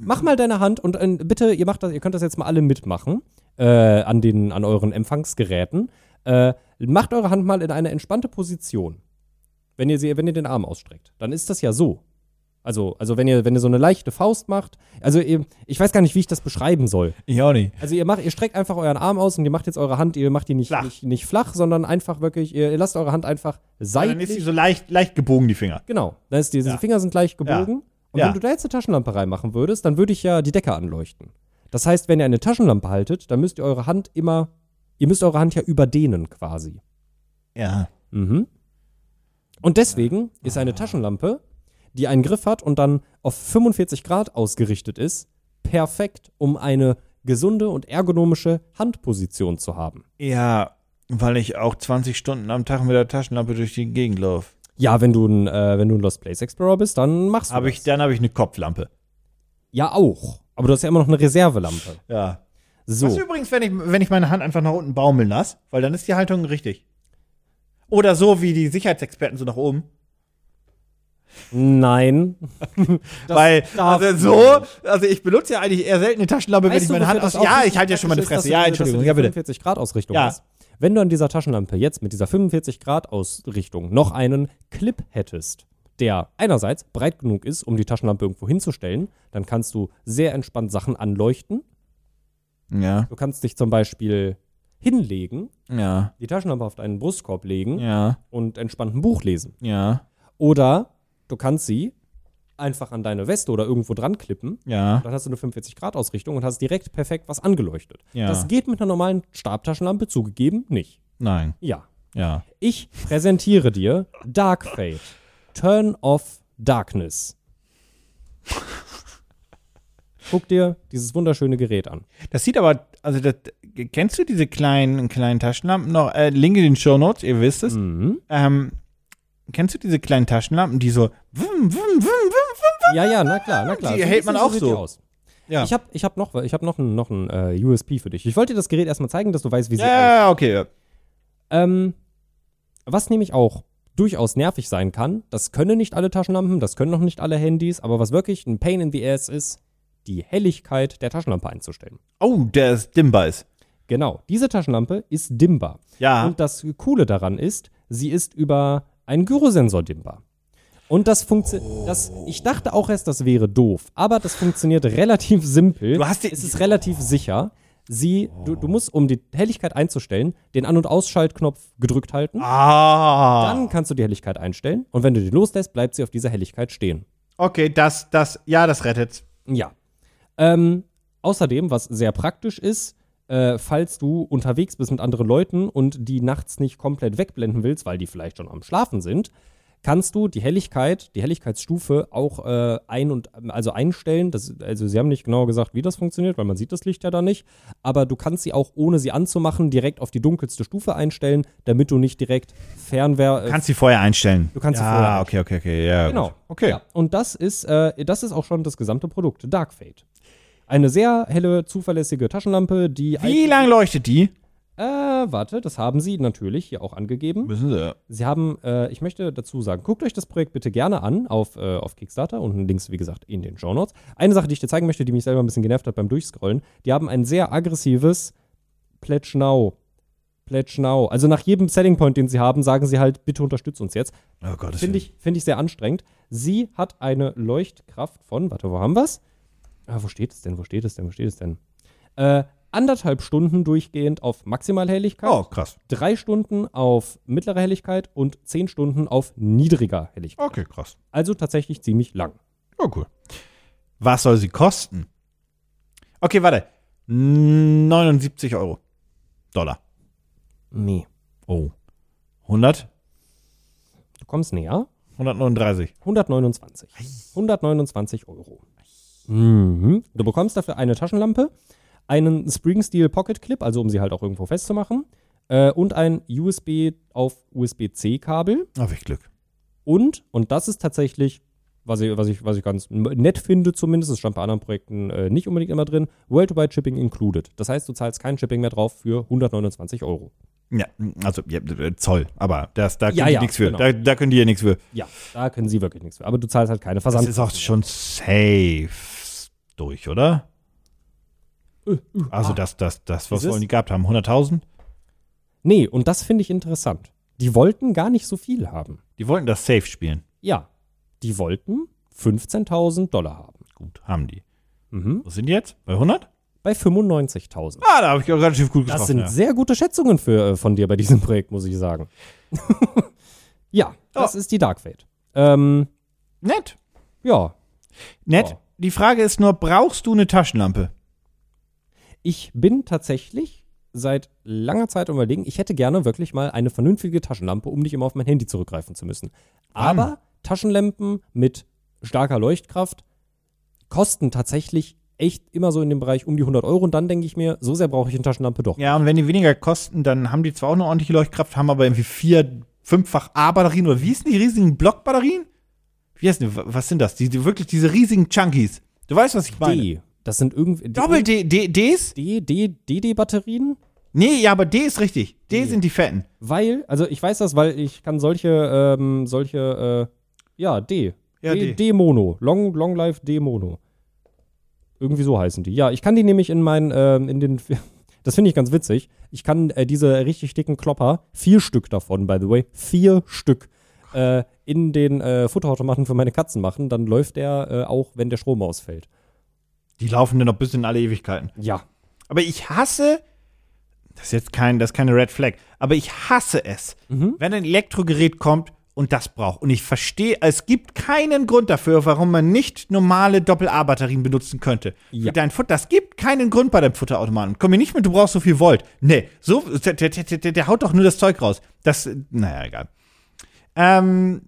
Mach mal deine Hand und äh, bitte, ihr macht das, ihr könnt das jetzt mal alle mitmachen äh, an den, an euren Empfangsgeräten. Äh, macht eure Hand mal in eine entspannte Position, wenn ihr sie, wenn ihr den Arm ausstreckt. Dann ist das ja so. Also, also wenn ihr, wenn ihr so eine leichte Faust macht, also ihr, ich weiß gar nicht, wie ich das beschreiben soll. Ich auch nicht. Also ihr macht, ihr streckt einfach euren Arm aus und ihr macht jetzt eure Hand, ihr macht die nicht Flach. Nicht, nicht flach, sondern einfach wirklich, ihr, ihr lasst eure Hand einfach Dann ist sie seitlich. so leicht, leicht gebogen, die Finger. Genau. Dann ist die, diese Ja. Finger sind leicht gebogen. Und Ja. wenn du da jetzt eine Taschenlampe reinmachen würdest, dann würde ich ja die Decke anleuchten. Das heißt, wenn ihr eine Taschenlampe haltet, dann müsst ihr eure Hand immer, ihr müsst eure Hand ja überdehnen quasi. Ja. Mhm. Und deswegen ist eine Taschenlampe, die einen Griff hat und dann auf 45 Grad ausgerichtet ist, perfekt, um eine gesunde und ergonomische Handposition zu haben. Ja, weil ich auch 20 Stunden am Tag mit der Taschenlampe durch die Gegend laufe. Ja, wenn du ein, äh, wenn du ein Lost Place Explorer bist, dann machst du Hab das. ich, dann habe ich eine Kopflampe. Ja, auch. Aber du hast ja immer noch eine Reservelampe. Ja. So. Was übrigens, wenn ich, wenn ich meine Hand einfach nach unten baumeln lasse, weil dann ist die Haltung richtig. Oder so wie die Sicherheitsexperten so nach oben. Nein. Weil, also so, also ich benutze ja eigentlich eher selten eine Taschenlampe, wenn Weißt ich du, meine Hand aus. Ja, ich halte ja schon meine ist, Fresse. dass Ja, Entschuldigung, ja die bitte. 45 Grad Ausrichtung Ja. Wenn du an dieser Taschenlampe jetzt mit dieser 45 Grad Ausrichtung noch einen Clip hättest, der einerseits breit genug ist, um die Taschenlampe irgendwo hinzustellen, dann kannst du sehr entspannt Sachen anleuchten. Ja, Du kannst dich zum Beispiel hinlegen, ja, die Taschenlampe auf deinen Brustkorb legen ja, und entspannt ein Buch lesen. ja, Oder du kannst sie einfach an deine Weste oder irgendwo dran klippen. ja. Dann hast du eine 45-Grad-Ausrichtung und hast direkt perfekt was angeleuchtet. Ja. Das geht mit einer normalen Stabtaschenlampe zugegeben nicht. Nein, Ja. ja. Ich präsentiere dir Dark Fate. Turn off Darkness. Guck dir dieses wunderschöne Gerät an. Das sieht aber, also das, kennst du diese kleinen, kleinen Taschenlampen noch? Äh, Link in den Show Notes, ihr wisst es. Mhm. Ähm, kennst du diese kleinen Taschenlampen, die so wum, wum, wum, Ja, ja, na klar, na klar. Die So hält man auch so. Aus. Ja. Ich habe ich hab noch, ich hab noch ein, noch ein äh, USP für dich. Ich wollte dir das Gerät erstmal zeigen, dass du weißt, wie sie ja, ja, ja, okay. Ja. Ähm, was nämlich auch durchaus nervig sein kann, das können nicht alle Taschenlampen, das können noch nicht alle Handys, aber was wirklich ein Pain in the Ass ist, die Helligkeit der Taschenlampe einzustellen. Oh, der ist dimmbar ist. Genau, diese Taschenlampe ist dimmbar. Ja. Und das Coole daran ist, sie ist über einen Gyrosensor dimmbar. Und das funktioniert, das, ich dachte auch erst, das wäre doof, aber das funktioniert relativ simpel. Du hast die- es ist relativ sicher. Sie, du, du musst, um die Helligkeit einzustellen, den An- und Ausschaltknopf gedrückt halten. Ah. Dann kannst du die Helligkeit einstellen und wenn du die loslässt, bleibt sie auf dieser Helligkeit stehen. Okay, das, das, ja, das rettet's. Ja. Ähm, außerdem, was sehr praktisch ist, äh, falls du unterwegs bist mit anderen Leuten und die nachts nicht komplett wegblenden willst, weil die vielleicht schon am Schlafen sind, kannst du die Helligkeit, die Helligkeitsstufe auch äh, ein und also einstellen. Das, also sie haben nicht genau gesagt, wie das funktioniert, weil man sieht das Licht ja da nicht. Aber du kannst sie auch, ohne sie anzumachen, direkt auf die dunkelste Stufe einstellen, damit du nicht direkt Fernwehr. Äh, Kannst sie vorher einstellen. Du kannst sie ja, vorher okay, okay, okay, ja. Genau. gut. Okay. Ja, und das ist, äh, das ist auch schon das gesamte Produkt, Dark Fate. Eine sehr helle, zuverlässige Taschenlampe, die. Wie lang leuchtet die? Äh, warte, das haben sie natürlich hier auch angegeben. Müssen sie. Sie haben, äh, ich möchte dazu sagen, guckt euch das Projekt bitte gerne an auf, äh, auf Kickstarter. Unten Links, wie gesagt, in den Show Notes. Eine Sache, die ich dir zeigen möchte, die mich selber ein bisschen genervt hat beim Durchscrollen, die haben ein sehr aggressives Pledge Now. Pledge Now. Also nach jedem Setting Point, den sie haben, sagen sie halt, bitte unterstützt uns jetzt. Oh Gott, das Finde ich, find ich sehr anstrengend. Sie hat eine Leuchtkraft von, warte, wo haben wir's? Ah, wo steht es denn? Wo steht es denn? Wo steht es denn? Äh, anderthalb Stunden durchgehend auf Maximalhelligkeit, Oh, krass. drei Stunden auf mittlere Helligkeit und zehn Stunden auf niedriger Helligkeit. Okay, krass. Also tatsächlich ziemlich lang. Oh, cool. Was soll sie kosten? Okay, warte. 79 Euro. Dollar. Nee. Oh. 100? Du kommst näher. 139. 129. 129 Euro. Mhm. Du bekommst dafür eine Taschenlampe, einen Spring Steel Pocket Clip, also um sie halt auch irgendwo festzumachen, äh, und ein USB auf USB-C Kabel. Habe ich Glück. Und, und das ist tatsächlich, was ich, was ich, was ich ganz nett finde zumindest, das stand bei anderen Projekten äh, nicht unbedingt immer drin, Worldwide Shipping included. Das heißt, du zahlst kein Shipping mehr drauf für 129 Euro. Ja, also ja, Zoll, aber das, da können Ja, die ja, nichts für. genau. Da, da können die ja nichts für. Ja, da können sie wirklich nichts für. Aber du zahlst halt keine Das Versand. ist auch schon safe durch, oder? Also das, das, das, was wollen die gehabt haben? 100.000? Nee, und das finde ich interessant. Die wollten gar nicht so viel haben. Die wollten das safe spielen. Ja, die wollten 15.000 Dollar haben. Gut, haben die. Mhm. Wo sind die jetzt? Bei 100? Bei 95.000. Ah, da habe ich auch relativ gut getroffen. Das sind ja. sehr gute Schätzungen für, äh, von dir bei diesem Projekt, muss ich sagen. ja, das ist die Dark Fate. Ähm, Nett. ja, Nett. Ja. Die Frage ist nur, brauchst du eine Taschenlampe? ich bin tatsächlich seit langer Zeit überlegen, ich hätte gerne wirklich mal eine vernünftige Taschenlampe, um nicht immer auf mein Handy zurückgreifen zu müssen. Aber Taschenlampen mit starker Leuchtkraft kosten tatsächlich echt immer so in dem Bereich um die 100 Euro und dann denke ich mir, so sehr brauche ich eine Taschenlampe doch. Ja, und wenn die weniger kosten, dann haben die zwar auch eine ordentliche Leuchtkraft, haben aber irgendwie vier, fünffach A-Batterien oder wie hießen die riesigen Blockbatterien? Wie heißen die? Was sind das? Die, die wirklich diese riesigen Chunkies. Du weißt, was ich meine. D, das sind irgendwie Doppel-D, D, Ds? D, D, DD-Batterien? Nee, ja, aber D ist richtig. D sind die fetten. Weil, also ich weiß das, weil ich kann solche, ähm, solche, äh, ja, D. Ja, D, D. D-Mono. Long, Long Life D-Mono. Irgendwie so heißen die. Ja, ich kann die nämlich in meinen, ähm, in den, das finde ich ganz witzig. Ich kann äh, diese richtig dicken Klopper, vier Stück davon, by the way, vier Stück, äh, in den äh, Futterautomaten für meine Katzen machen. Dann läuft der äh, auch, wenn der Strom ausfällt. Die laufen dann noch bis in alle Ewigkeiten. Ja. Aber ich hasse, das ist jetzt kein, das ist keine Red Flag, aber ich hasse es, Mhm. wenn ein Elektrogerät kommt und das braucht. Und ich verstehe, es gibt keinen Grund dafür, warum man nicht normale Doppel-A-Batterien benutzen könnte. Ja. Für dein Futter. Das gibt keinen Grund bei deinem Futterautomaten. Komm mir nicht mit, du brauchst so viel Volt. Nee, so, der, der, der, der, der haut doch nur das Zeug raus. Das, naja, egal. Ähm,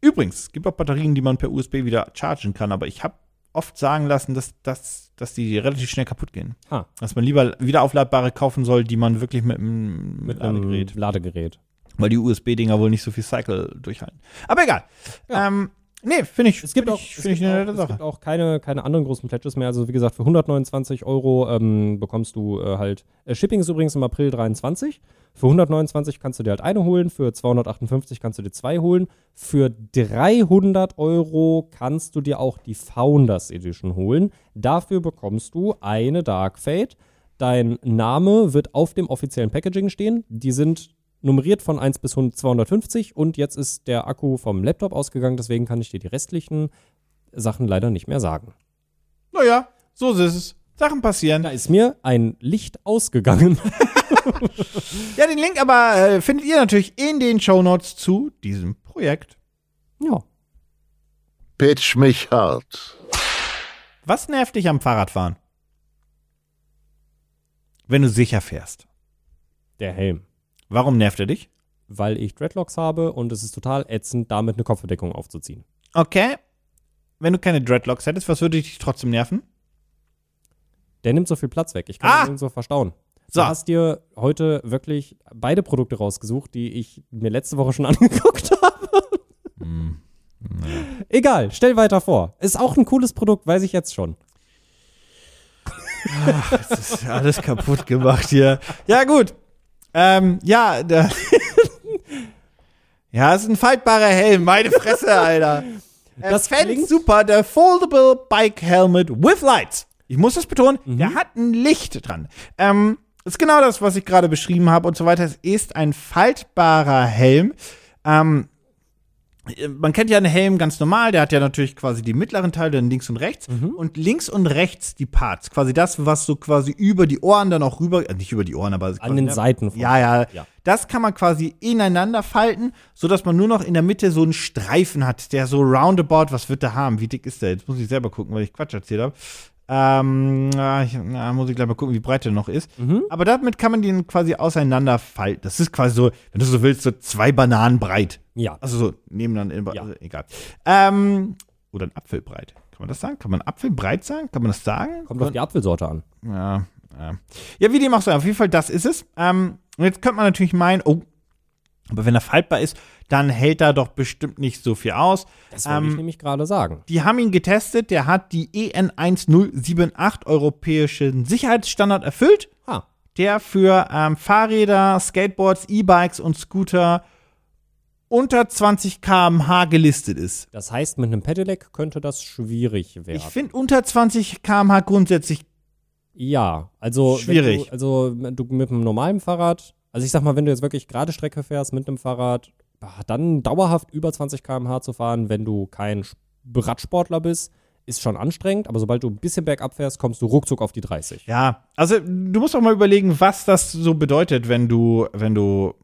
übrigens, es gibt auch Batterien, die man per USB wieder chargen kann, aber ich habe oft sagen lassen, dass, dass, dass die relativ schnell kaputt gehen. Ah. Dass man lieber wieder aufladbare kaufen soll, die man wirklich mit einem Mit Ladegerät Ladegerät. weil die USB-Dinger wohl nicht so viel Cycle durchhalten. Aber egal. Ja. Ähm, nee, finde ich, Es gibt auch, ich, es gibt eine auch, es gibt auch keine, keine anderen großen Pledges mehr. Also wie gesagt, für 129 Euro ähm, bekommst du äh, halt. Äh, Shipping ist übrigens im April 23. Für 129 kannst du dir halt eine holen, für 258 kannst du dir zwei holen. Für 300 Euro kannst du dir auch die Founders Edition holen. Dafür bekommst du eine Dark Fate. Dein Name wird auf dem offiziellen Packaging stehen. Die sind nummeriert von 1 bis 250 und jetzt ist der Akku vom Laptop ausgegangen, deswegen kann ich dir die restlichen Sachen leider nicht mehr sagen. Naja, so ist es. Sachen passieren. Da ist mir ein Licht ausgegangen. Ja, den Link aber äh, findet ihr natürlich in den Shownotes zu diesem Projekt. ja. Pitch mich hart. Was nervt dich am Fahrradfahren? Wenn du sicher fährst. Der Helm. Warum nervt er dich? Weil ich Dreadlocks habe und es ist total ätzend, damit eine Kopfbedeckung aufzuziehen. Okay. Wenn du keine Dreadlocks hättest, was würde dich trotzdem nerven? Der nimmt so viel Platz weg. Ich kann Ah! ihn nirgendwo verstauen. So. Du hast dir heute wirklich beide Produkte rausgesucht, die ich mir letzte Woche schon angeguckt habe. Hm, Egal, stell weiter vor. Ist auch ein cooles Produkt, weiß ich jetzt schon. Das ist alles kaputt gemacht hier. Ja, gut. Ähm, ja, da Ja, es ist ein faltbarer Helm. Meine Fresse, Alter. Das fängt klingt- super. Der Foldable Bike Helmet with Lights. Ich muss das betonen, der hat ein Licht dran. Ähm, ist genau das, was ich gerade beschrieben habe und so weiter. Es ist ein faltbarer Helm. Ähm, man kennt ja einen Helm ganz normal, der hat ja natürlich quasi die mittleren Teile, dann links und rechts. Und links und rechts die Parts. Quasi das, was so quasi über die Ohren dann auch rüber, äh, nicht über die Ohren, aber An den ne? Seiten. Ja, ja, Ja. Das kann man quasi ineinander falten, sodass man nur noch in der Mitte so einen Streifen hat, der so roundabout, was wird der haben? Wie dick ist der? Jetzt muss ich selber gucken, weil ich Quatsch erzählt habe. Ähm, na, ich, na, muss ich gleich mal gucken, wie breit der noch ist. Aber damit kann man den quasi auseinander falten. Das ist quasi so, wenn du so willst, so zwei Bananen breit. Ja. Also so nebeneinander, Ja. also egal. Ähm, oder ein Apfelbreit. Kann man das sagen? Kann man Apfelbreit sagen? Kann man das sagen? Kommt auf die Apfelsorte an. Ja, ja. Ja, wie dem auch sei, auf jeden Fall, das ist es. Ähm, und jetzt könnte man natürlich meinen, oh, aber wenn er faltbar ist, dann hält er doch bestimmt nicht so viel aus. Das wollte ich Ähm, nämlich gerade sagen. die haben ihn getestet, der hat die E EN 1078 europäischen Sicherheitsstandard erfüllt, Ah, der für ähm, Fahrräder, Skateboards, E-Bikes und Scooter unter 20 km/h gelistet ist. das heißt, mit einem Pedelec könnte das schwierig werden. Ich finde unter 20 km/h grundsätzlich Ja, also Schwierig. Du, also du mit einem normalen Fahrrad, also ich sag mal, wenn du jetzt wirklich gerade Strecke fährst mit einem Fahrrad, ah, dann dauerhaft über 20 km/h zu fahren, wenn du kein Radsportler bist, ist schon anstrengend, aber sobald du ein bisschen bergab fährst, kommst du ruckzuck auf die 30. Ja, also du musst auch mal überlegen, was das so bedeutet, wenn du, wenn du,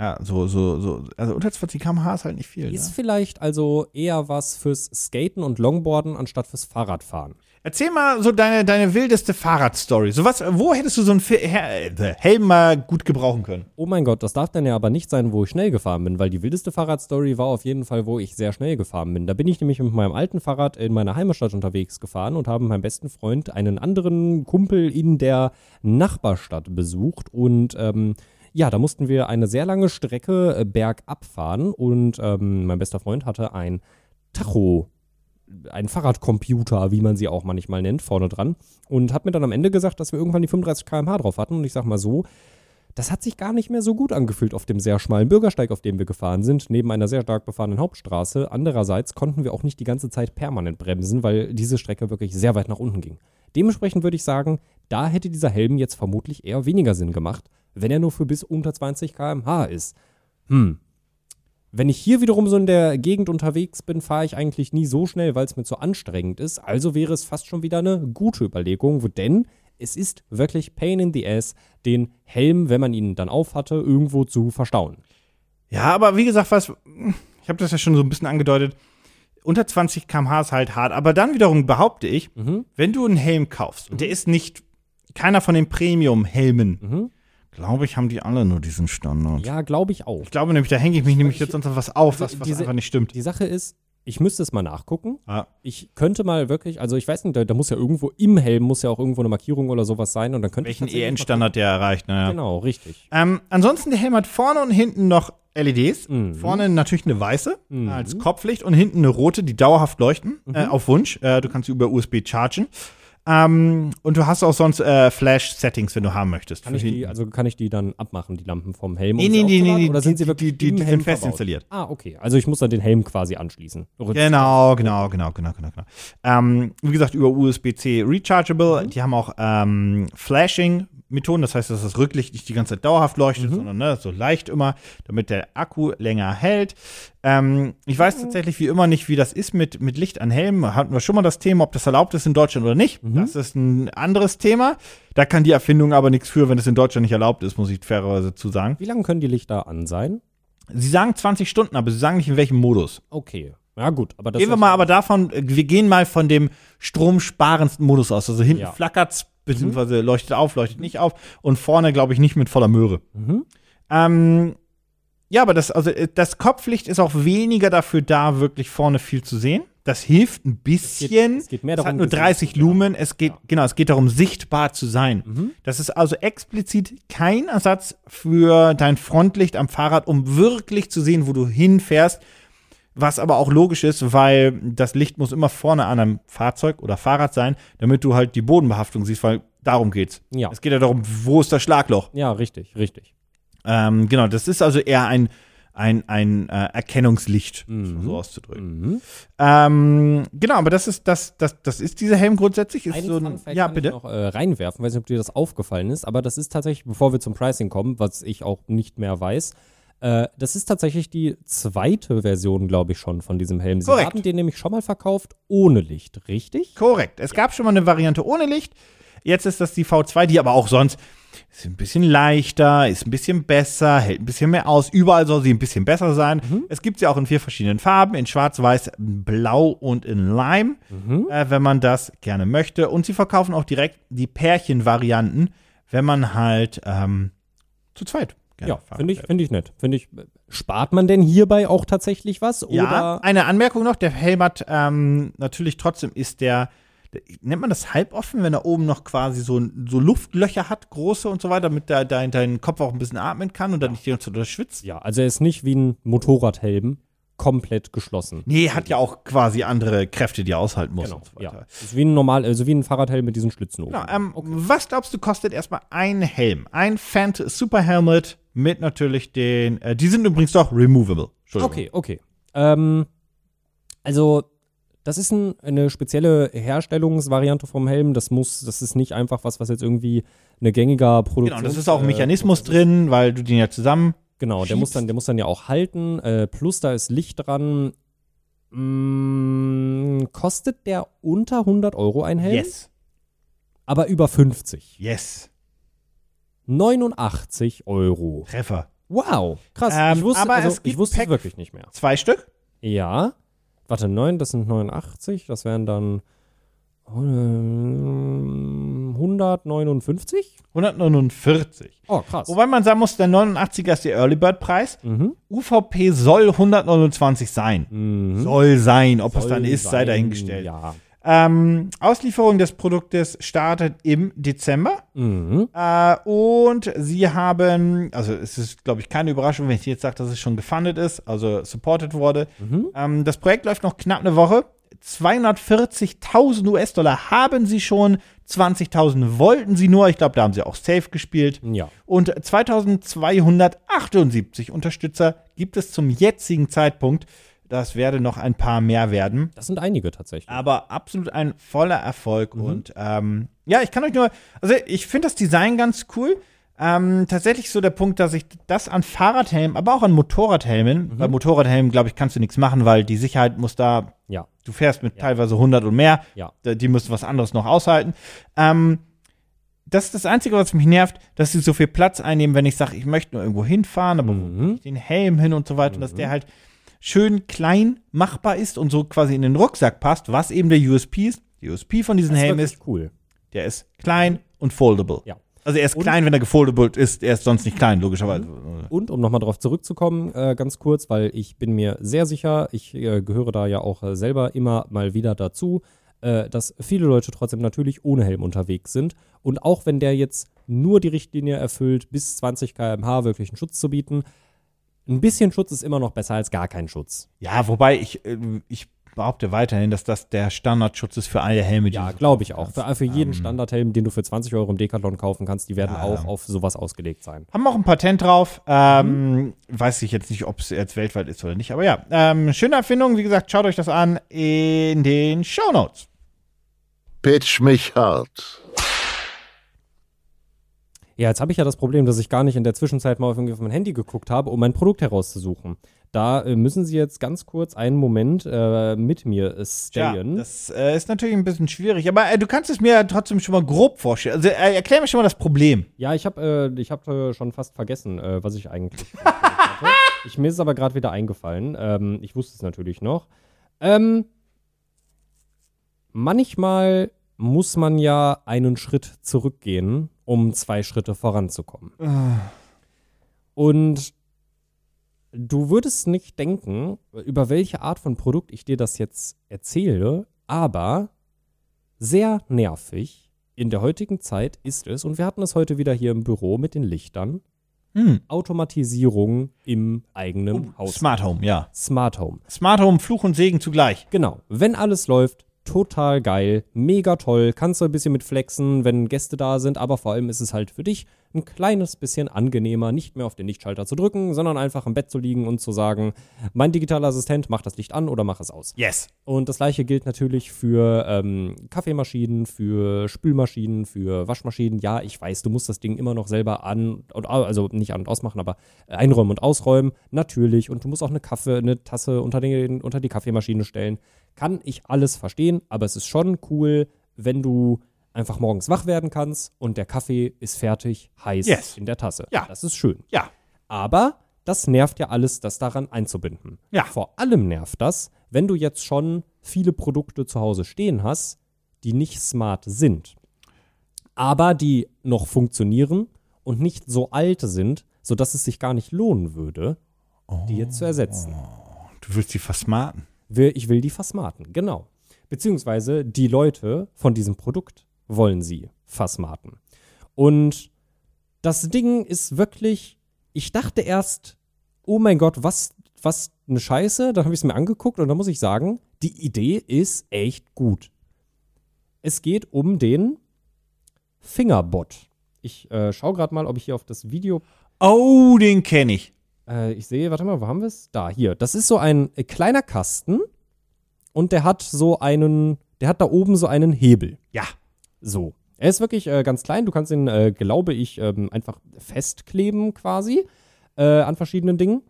ja, so, so, so, also unter 20 km/h ist halt nicht viel. Ist Ne? vielleicht also eher was fürs Skaten und Longboarden anstatt fürs Fahrradfahren. Erzähl mal so deine, deine wildeste Fahrradstory. So was, wo hättest du so einen äh, Helm mal gut gebrauchen können? Oh mein Gott, das darf dann ja aber nicht sein, wo ich schnell gefahren bin, weil die wildeste Fahrradstory war auf jeden Fall, wo ich sehr schnell gefahren bin. Da bin ich nämlich mit meinem alten Fahrrad in meiner Heimatstadt unterwegs gefahren und habe mit meinem besten Freund einen anderen Kumpel in der Nachbarstadt besucht und ähm, ja, da mussten wir eine sehr lange Strecke äh, bergab fahren und ähm, mein bester Freund hatte ein Tacho ein Fahrradcomputer, wie man sie auch manchmal nennt, vorne dran. Und hat mir dann am Ende gesagt, dass wir irgendwann die 35 km/h drauf hatten. Und ich sag mal so, das hat sich gar nicht mehr so gut angefühlt auf dem sehr schmalen Bürgersteig, auf dem wir gefahren sind, neben einer sehr stark befahrenen Hauptstraße. Andererseits konnten wir auch nicht die ganze Zeit permanent bremsen, weil diese Strecke wirklich sehr weit nach unten ging. Dementsprechend würde ich sagen, da hätte dieser Helm jetzt vermutlich eher weniger Sinn gemacht, wenn er nur für bis unter 20 km/h ist. Hm, wenn ich hier wiederum so in der Gegend unterwegs bin, fahre ich eigentlich nie so schnell, weil es mir zu anstrengend ist. Also wäre es fast schon wieder eine gute Überlegung, denn es ist wirklich Pain in the Ass, den Helm, wenn man ihn dann aufhatte, irgendwo zu verstauen. Ja, aber wie gesagt, was, ich habe das ja schon so ein bisschen angedeutet, unter 20 km/h ist halt hart. Aber dann wiederum behaupte ich, Mhm. wenn du einen Helm kaufst und der ist nicht keiner von den Premium-Helmen, Mhm. Glaube ich, haben die alle nur diesen Standard. Ja, glaube ich auch. Ich glaube nämlich, da hänge ich mich nämlich jetzt unter was auf, was, was diese- einfach nicht stimmt. Die Sache ist, ich müsste es mal nachgucken. Ja. Ich könnte mal wirklich, also ich weiß nicht, da, da muss ja irgendwo im Helm muss ja auch irgendwo eine Markierung oder sowas sein und dann könnte Welchen ich EN-Standard der erreicht, naja. Genau, richtig. Ähm, ansonsten, der Helm hat vorne und hinten noch LEDs. Mhm. Vorne natürlich eine weiße Mhm. als Kopflicht und hinten eine rote, die dauerhaft leuchten, äh, Mhm. auf Wunsch. Äh, du kannst sie über USB chargen. Ähm, und du hast auch sonst äh, Flash-Settings, wenn du haben möchtest. Kann ich die, also kann ich die dann abmachen, die Lampen vom Helm? Nee, nee, nee, nee, Oder die- sind sie die- wirklich die- die Helm sind fest verbaut? installiert. Ah, okay. Also ich muss dann den Helm quasi anschließen. Genau, genau, genau, genau, genau, genau. Ähm, wie gesagt, über USB-C rechargeable. Mhm. Die haben auch ähm, Flashing Methoden. Das heißt, dass das Rücklicht nicht die ganze Zeit dauerhaft leuchtet, sondern ne, so leicht immer, damit der Akku länger hält. Ähm, ich weiß tatsächlich wie immer nicht, wie das ist mit, mit Licht an Helmen. Hatten wir schon mal das Thema, ob das erlaubt ist in Deutschland oder nicht. Das ist ein anderes Thema. Da kann die Erfindung aber nichts für, wenn es in Deutschland nicht erlaubt ist, muss ich fairerweise zu sagen. Wie lange können die Lichter an sein? Sie sagen 20 Stunden, aber sie sagen nicht in welchem Modus. Okay. Ja, gut. Aber das Gehen wir mal aber davon, äh, wir gehen mal von dem stromsparendsten Modus aus. Also hinten Ja. flackert's, beziehungsweise leuchtet auf, leuchtet nicht auf und vorne, glaube ich, nicht mit voller Möhre. Mhm. Ähm, ja, aber das, also äh, das Kopflicht ist auch weniger dafür da, wirklich vorne viel zu sehen. Das hilft ein bisschen. es geht mehr es darum, hat nur gesehen 30 zu werden. Lumen. Es geht, Ja. Mhm. genau, es geht darum, sichtbar zu sein. Das ist also explizit kein Ersatz für dein Frontlicht am Fahrrad, um wirklich zu sehen, wo du hinfährst. Was aber auch logisch ist, weil das Licht muss immer vorne an einem Fahrzeug oder Fahrrad sein, damit du halt die Bodenbehaftung siehst, weil darum geht's. Ja. Es geht ja darum, wo ist das Schlagloch? Ja, richtig, richtig. Ähm, genau, das ist also eher ein, ein, ein äh, Erkennungslicht, um so auszudrücken. Mhm. Ähm, genau, aber das ist, das, das, das ist dieser Helm grundsätzlich. Ist Einen so ein, ja, kann bitte. ich noch äh, reinwerfen, weiß nicht, ob dir das aufgefallen ist, aber das ist tatsächlich, bevor wir zum Pricing kommen, was ich auch nicht mehr weiß, äh, das ist tatsächlich die zweite Version, glaube ich, schon von diesem Helm. Sie Korrekt. haben den nämlich schon mal verkauft ohne Licht, richtig? Korrekt. Es gab schon mal eine Variante ohne Licht. Jetzt ist das die V2, die aber auch sonst ist ein bisschen leichter, ist ein bisschen besser, hält ein bisschen mehr aus. Überall soll sie ein bisschen besser sein. Es gibt sie auch in vier verschiedenen Farben, in Schwarz, Weiß, Blau und in Lime, äh, wenn man das gerne möchte. Und sie verkaufen auch direkt die Pärchenvarianten, wenn man halt ähm, zu zweit gerne Ja, finde ich, finde ich nett. Finde ich, spart man denn hierbei auch tatsächlich was? Ja, Oder? eine Anmerkung noch, der Helm hat ähm, natürlich trotzdem ist der, der, nennt man das halboffen, wenn er oben noch quasi so, so Luftlöcher hat, große und so weiter, damit der, dein, dein Kopf auch ein bisschen atmen kann und dann nicht die ganze Zeit schwitzt. Ja, also er ist nicht wie ein Motorradhelm komplett geschlossen. Nee, hat ja auch quasi andere Kräfte, die er aushalten muss Genau, und so ja. Ist wie ein normal, also wie ein Fahrradhelm mit diesen Schlitzen oben. Genau, ähm, Was glaubst du, kostet erstmal ein Helm? Ein Fant Super Helmet mit natürlich den, äh, die sind übrigens doch removable. Okay, okay. Ähm, also, das ist ein, eine spezielle Herstellungsvariante vom Helm. Das muss, das ist nicht einfach was, was jetzt irgendwie eine gängiger Produktion. Genau, das ist auch ein Mechanismus drin, weil du den ja zusammen. Genau, der muss, dann, der muss dann ja auch halten. Äh, plus da ist Licht dran. Mm, kostet der unter 100 Euro ein Helm? Yes. Aber über 50. Yes. 89 Euro. Treffer. Wow, krass. Ähm, ich wusste, aber also, es ich wusste es wirklich nicht mehr. Zwei Stück? Ja. Warte, 9, das sind 89. Das wären dann ähm, 159? 149. Oh, krass. Wobei man sagen muss, der 89er ist der Early Bird Preis. Mhm. UVP soll 129 sein. Mhm. Soll sein. Ob es Soll dann ist, sei sein, dahingestellt. Ja. Ähm, Auslieferung des Produktes startet im Dezember. Mhm. Äh, und sie haben, also es ist, glaube ich, keine Überraschung, wenn ich jetzt sage, dass es schon gefundet ist, also supported wurde. Mhm. Ähm, das Projekt läuft noch knapp eine Woche. 240.000 US-Dollar haben sie schon, 20.000 wollten sie nur. Ich glaube, da haben sie auch safe gespielt. Ja. Und 2278 Unterstützer gibt es zum jetzigen Zeitpunkt. Das werde noch ein paar mehr werden. Das sind einige tatsächlich. Aber absolut ein voller Erfolg. Und ähm, ja, ich kann euch nur, also ich finde das Design ganz cool. Ähm, tatsächlich so der Punkt, dass ich das an Fahrradhelmen, aber auch an Motorradhelmen, bei Motorradhelmen, glaube ich, kannst du nichts machen, weil die Sicherheit muss da, Ja. du fährst mit teilweise 100 und mehr, Ja. Die müssen was anderes noch aushalten. Ähm, das ist das Einzige, was mich nervt, dass sie so viel Platz einnehmen, wenn ich sage, ich möchte nur irgendwo hinfahren, aber wo Mhm. den Helm hin und so weiter, und dass der halt schön klein machbar ist und so quasi in den Rucksack passt, was eben der USP ist. Der USP von diesem ist Helm ist, cool. der ist klein und foldable. Ja. Also er ist Und- klein, wenn er gefoldable ist, er ist sonst nicht klein, logischerweise. Und um nochmal darauf zurückzukommen, äh, ganz kurz, weil ich bin mir sehr sicher, ich äh, gehöre da ja auch äh, selber immer mal wieder dazu, äh, dass viele Leute trotzdem natürlich ohne Helm unterwegs sind. Und auch wenn der jetzt nur die Richtlinie erfüllt, bis 20 km/h wirklich einen Schutz zu bieten, ein bisschen Schutz ist immer noch besser als gar kein Schutz. Ja, wobei ich, äh, ich behaupte weiterhin, dass das der Standardschutz ist für alle Helme, die Ja, glaube ich auch. Für, für jeden Standardhelm, den du für 20 Euro im Decathlon kaufen kannst, die werden Ja. auch auf sowas ausgelegt sein. Haben auch ein Patent drauf. Ähm, Weiß ich jetzt nicht, ob es jetzt weltweit ist oder nicht. Aber ja, ähm, schöne Erfindung. Wie gesagt, schaut euch das an in den Show Notes. Pitch mich hart. Ja, jetzt habe ich ja das Problem, dass ich gar nicht in der Zwischenzeit mal auf, irgendwie auf mein Handy geguckt habe, um mein Produkt herauszusuchen. Da äh, müssen Sie jetzt ganz kurz einen Moment äh, mit mir äh, Ja, stayen. das äh, ist natürlich ein bisschen schwierig, aber äh, du kannst es mir ja trotzdem schon mal grob vorstellen. Also äh, erklär mir schon mal das Problem. Ja, ich habe äh, ich hab, schon fast vergessen, was ich eigentlich hatte. Ich, mir ist es aber gerade wieder eingefallen. Ähm, ich wusste es natürlich noch. Ähm, manchmal muss man ja einen Schritt zurückgehen, um zwei Schritte voranzukommen. Und du würdest nicht denken, über welche Art von Produkt ich dir das jetzt erzähle, aber sehr nervig in der heutigen Zeit ist es, und wir hatten es heute wieder hier im Büro mit den Lichtern, Hm. Automatisierung im eigenen Haus. Smart Home, ja. Smart Home. Smart Home, Fluch und Segen zugleich. Genau. Wenn alles läuft, total geil, mega toll, kannst du ein bisschen mit flexen, wenn Gäste da sind, aber vor allem ist es halt für dich ein kleines bisschen angenehmer, nicht mehr auf den Lichtschalter zu drücken, sondern einfach im Bett zu liegen und zu sagen, mein digitaler Assistent, mach das Licht an oder mach es aus. Yes. Und das gleiche gilt natürlich für ähm, Kaffeemaschinen, für Spülmaschinen, für Waschmaschinen. Ja, ich weiß, du musst das Ding immer noch selber an und also nicht an und ausmachen, aber äh, einräumen und ausräumen. Natürlich. Und du musst auch eine Kaffee, eine Tasse unter, den, unter die Kaffeemaschine stellen. Kann ich alles verstehen, aber es ist schon cool, wenn du einfach morgens wach werden kannst und der Kaffee ist fertig, heiß Yes. in der Tasse. Ja. Das ist schön. Ja. Aber das nervt ja alles, das daran einzubinden. Ja. Vor allem nervt das, wenn du jetzt schon viele Produkte zu Hause stehen hast, die nicht smart sind, aber die noch funktionieren und nicht so alt sind, sodass es sich gar nicht lohnen würde, die jetzt zu ersetzen. Du willst die versmarten. Ich will die versmarten, genau. Beziehungsweise die Leute von diesem Produkt wollen sie versmarten. Und das Ding ist wirklich, ich dachte erst, oh mein Gott, was, was eine Scheiße. Dann habe ich es mir angeguckt und da muss ich sagen, die Idee ist echt gut. Es geht um den Fingerbot. Ich äh, schaue gerade mal, ob ich hier auf das Video Oh, den kenne ich. äh, ich sehe, warte mal, wo haben wir es? Da, hier. Das ist so ein äh, kleiner Kasten und der hat so einen, der hat da oben so einen Hebel. Ja. So. Er ist wirklich äh, ganz klein. Du kannst ihn, äh, glaube ich, ähm, einfach festkleben quasi äh, an verschiedenen Dingen.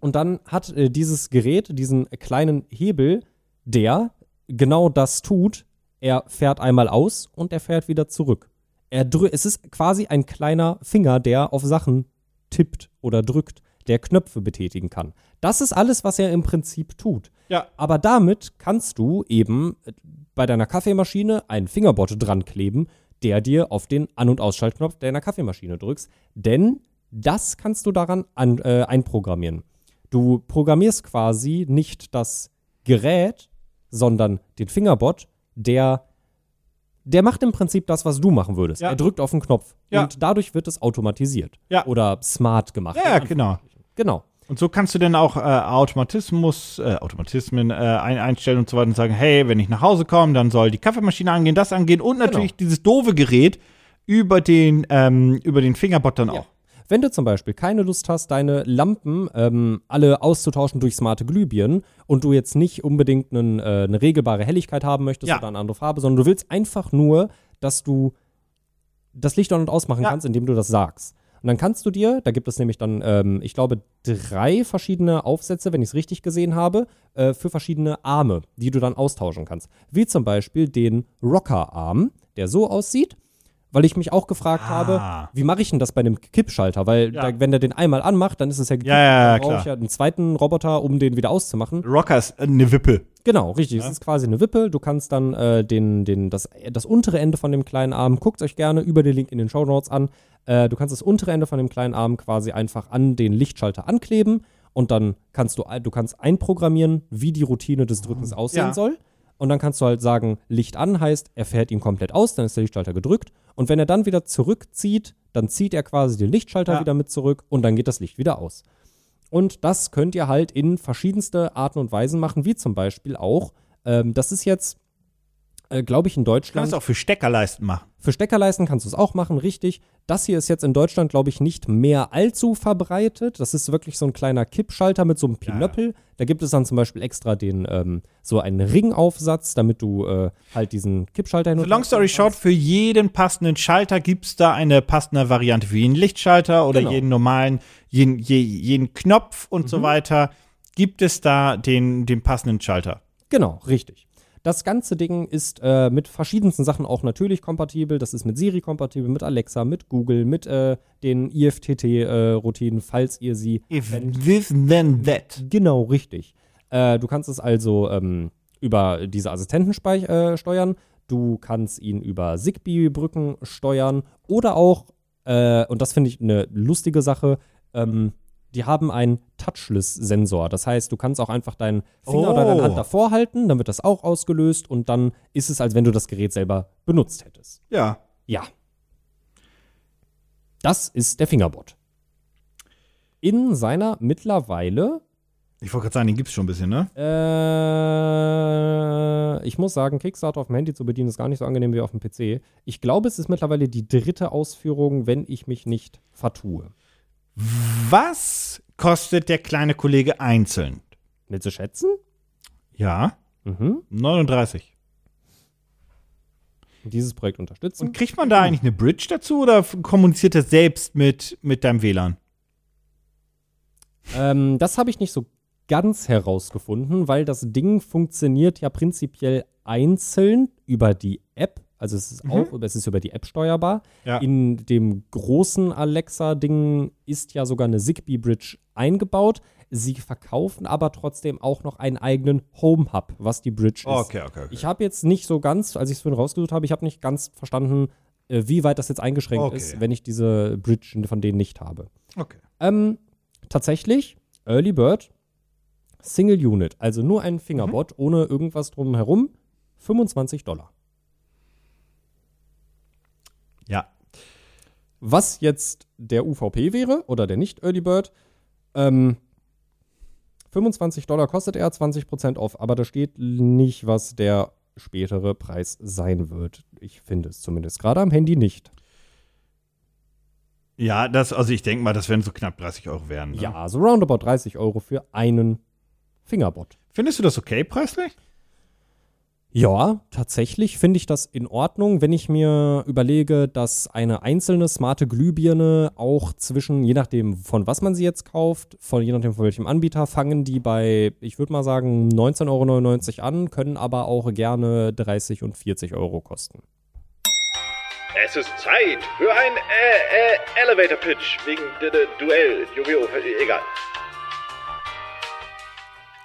Und dann hat äh, dieses Gerät diesen kleinen Hebel, der genau das tut. Er fährt einmal aus und er fährt wieder zurück. Er drü es ist quasi ein kleiner Finger, der auf Sachen tippt oder drückt, der Knöpfe betätigen kann. Das ist alles, was er im Prinzip tut. Ja. Aber damit kannst du eben bei deiner Kaffeemaschine einen Fingerbot dran kleben, der dir auf den An- und Ausschaltknopf deiner Kaffeemaschine drückst. Denn das kannst du daran an, äh, einprogrammieren. Du programmierst quasi nicht das Gerät, sondern den Fingerbot, der der macht im Prinzip das, was du machen würdest. Ja. Er drückt auf den Knopf Ja. und dadurch wird es automatisiert Ja. oder smart gemacht. Ja, genau. Genau. Und so kannst du dann auch äh, Automatismus, äh, Automatismen äh, ein, einstellen und so weiter und sagen, hey, wenn ich nach Hause komme, dann soll die Kaffeemaschine angehen, das angehen und natürlich dieses doofe Gerät über den, ähm, über den Fingerbot dann Ja. auch. Wenn du zum Beispiel keine Lust hast, deine Lampen ähm, alle auszutauschen durch smarte Glühbirnen und du jetzt nicht unbedingt einen, äh, eine regelbare Helligkeit haben möchtest Ja. oder eine andere Farbe, sondern du willst einfach nur, dass du das Licht an- und ausmachen Ja. kannst, indem du das sagst. Und dann kannst du dir, da gibt es nämlich dann, ähm, ich glaube, drei verschiedene Aufsätze, wenn ich es richtig gesehen habe, äh, für verschiedene Arme, die du dann austauschen kannst. Wie zum Beispiel den Rocker-Arm, der so aussieht, weil ich mich auch gefragt Ah. habe, wie mache ich denn das bei einem Kippschalter? Weil Ja. da, wenn der den einmal anmacht, dann ist es ja gekippt. Ja, ja, ja, brauche ich ja einen zweiten Roboter, um den wieder auszumachen. Rocker ist äh, eine Wippe. Genau, richtig. Es ist quasi eine Wippe. Du kannst dann äh, den, den, das, das untere Ende von dem kleinen Arm, guckt euch gerne über den Link in den Show Notes an. Äh, du kannst das untere Ende von dem kleinen Arm quasi einfach an den Lichtschalter ankleben und dann kannst du, du kannst einprogrammieren, wie die Routine des Drückens aussehen Ja. soll. Und dann kannst du halt sagen, Licht an heißt, er fährt ihn komplett aus, dann ist der Lichtschalter gedrückt. Und wenn er dann wieder zurückzieht, dann zieht er quasi den Lichtschalter Ja. wieder mit zurück und dann geht das Licht wieder aus. Und das könnt ihr halt in verschiedenste Arten und Weisen machen, wie zum Beispiel auch, ähm, das ist jetzt äh, glaube ich, in Du Deutschland. kannst auch für Steckerleisten machen. Für Steckerleisten kannst du es auch machen, richtig. Das hier ist jetzt in Deutschland, glaube ich, nicht mehr allzu verbreitet. Das ist wirklich so ein kleiner Kippschalter mit so einem Pinöppel. Da gibt es dann zum Beispiel extra den, ähm, so einen Ringaufsatz, damit du äh, halt diesen Kippschalter hin So und long story short, für jeden passenden Schalter gibt es da eine passende Variante für jeden Lichtschalter oder Genau. jeden normalen, jeden, je, jeden Knopf und so weiter. Gibt es da den, den passenden Schalter? Genau, richtig. Das ganze Ding ist äh, mit verschiedensten Sachen auch natürlich kompatibel. Das ist mit Siri kompatibel, mit Alexa, mit Google, mit äh, den IFTT-Routinen, falls ihr sie If this, then that. Genau, richtig. Äh, du kannst es also ähm, über diese Assistenten äh, steuern. Du kannst ihn über Zigbee-Brücken steuern oder auch, äh, und das finde ich eine lustige Sache, ähm, die haben einen Touchless-Sensor. Das heißt, du kannst auch einfach deinen Finger oder deine Oh. Hand davor halten, dann wird das auch ausgelöst und dann ist es, als wenn du das Gerät selber benutzt hättest. Ja. Ja. Das ist der Fingerbot. In seiner mittlerweile Ich wollte gerade sagen, den gibt es schon ein bisschen, ne? äh, ich muss sagen, Kickstarter auf dem Handy zu bedienen ist gar nicht so angenehm wie auf dem PC. Ich glaube, es ist mittlerweile die dritte Ausführung, wenn ich mich nicht vertue. Was kostet der kleine Kollege einzeln? Willst du schätzen? Ja, Mhm. 39. Dieses Projekt unterstützen. Und kriegt man da eigentlich eine Bridge dazu oder kommuniziert er selbst mit, mit deinem WLAN? Ähm, das habe ich nicht so ganz herausgefunden, weil das Ding funktioniert ja prinzipiell einzeln über die App. Also es ist auch, es ist über die App steuerbar. Ja. In dem großen Alexa-Ding ist ja sogar eine Zigbee-Bridge eingebaut. Sie verkaufen aber trotzdem auch noch einen eigenen Home-Hub, was die Bridge ist. Okay, okay, okay. Ich habe jetzt nicht so ganz, als ich es vorhin rausgesucht habe, ich habe nicht ganz verstanden, äh, wie weit das jetzt eingeschränkt Okay. ist, wenn ich diese Bridge von denen nicht habe. okay. Ähm, tatsächlich, Early Bird, Single Unit, also nur ein Fingerbot, ohne irgendwas drumherum, 25 Dollar. Ja. Was jetzt der UVP wäre oder der nicht Early Bird, ähm, 25 Dollar kostet er, 20% off, aber da steht nicht, was der spätere Preis sein wird. Ich finde es zumindest gerade am Handy nicht. Ja, das, also ich denke mal, das werden so knapp 30 Euro werden. Ne? Ja, so roundabout 30 Euro für einen Fingerbot. Findest du das okay preislich? Ja, tatsächlich finde ich das in Ordnung, wenn ich mir überlege, dass eine einzelne smarte Glühbirne auch zwischen, je nachdem von was man sie jetzt kauft, von je nachdem von welchem Anbieter, fangen die bei, ich würde mal sagen, 19,99 Euro an, können aber auch gerne 30 und 40 Euro kosten. Es ist Zeit für ein äh, äh, Elevator Pitch wegen Duell. Yu-Gi-Oh! Egal.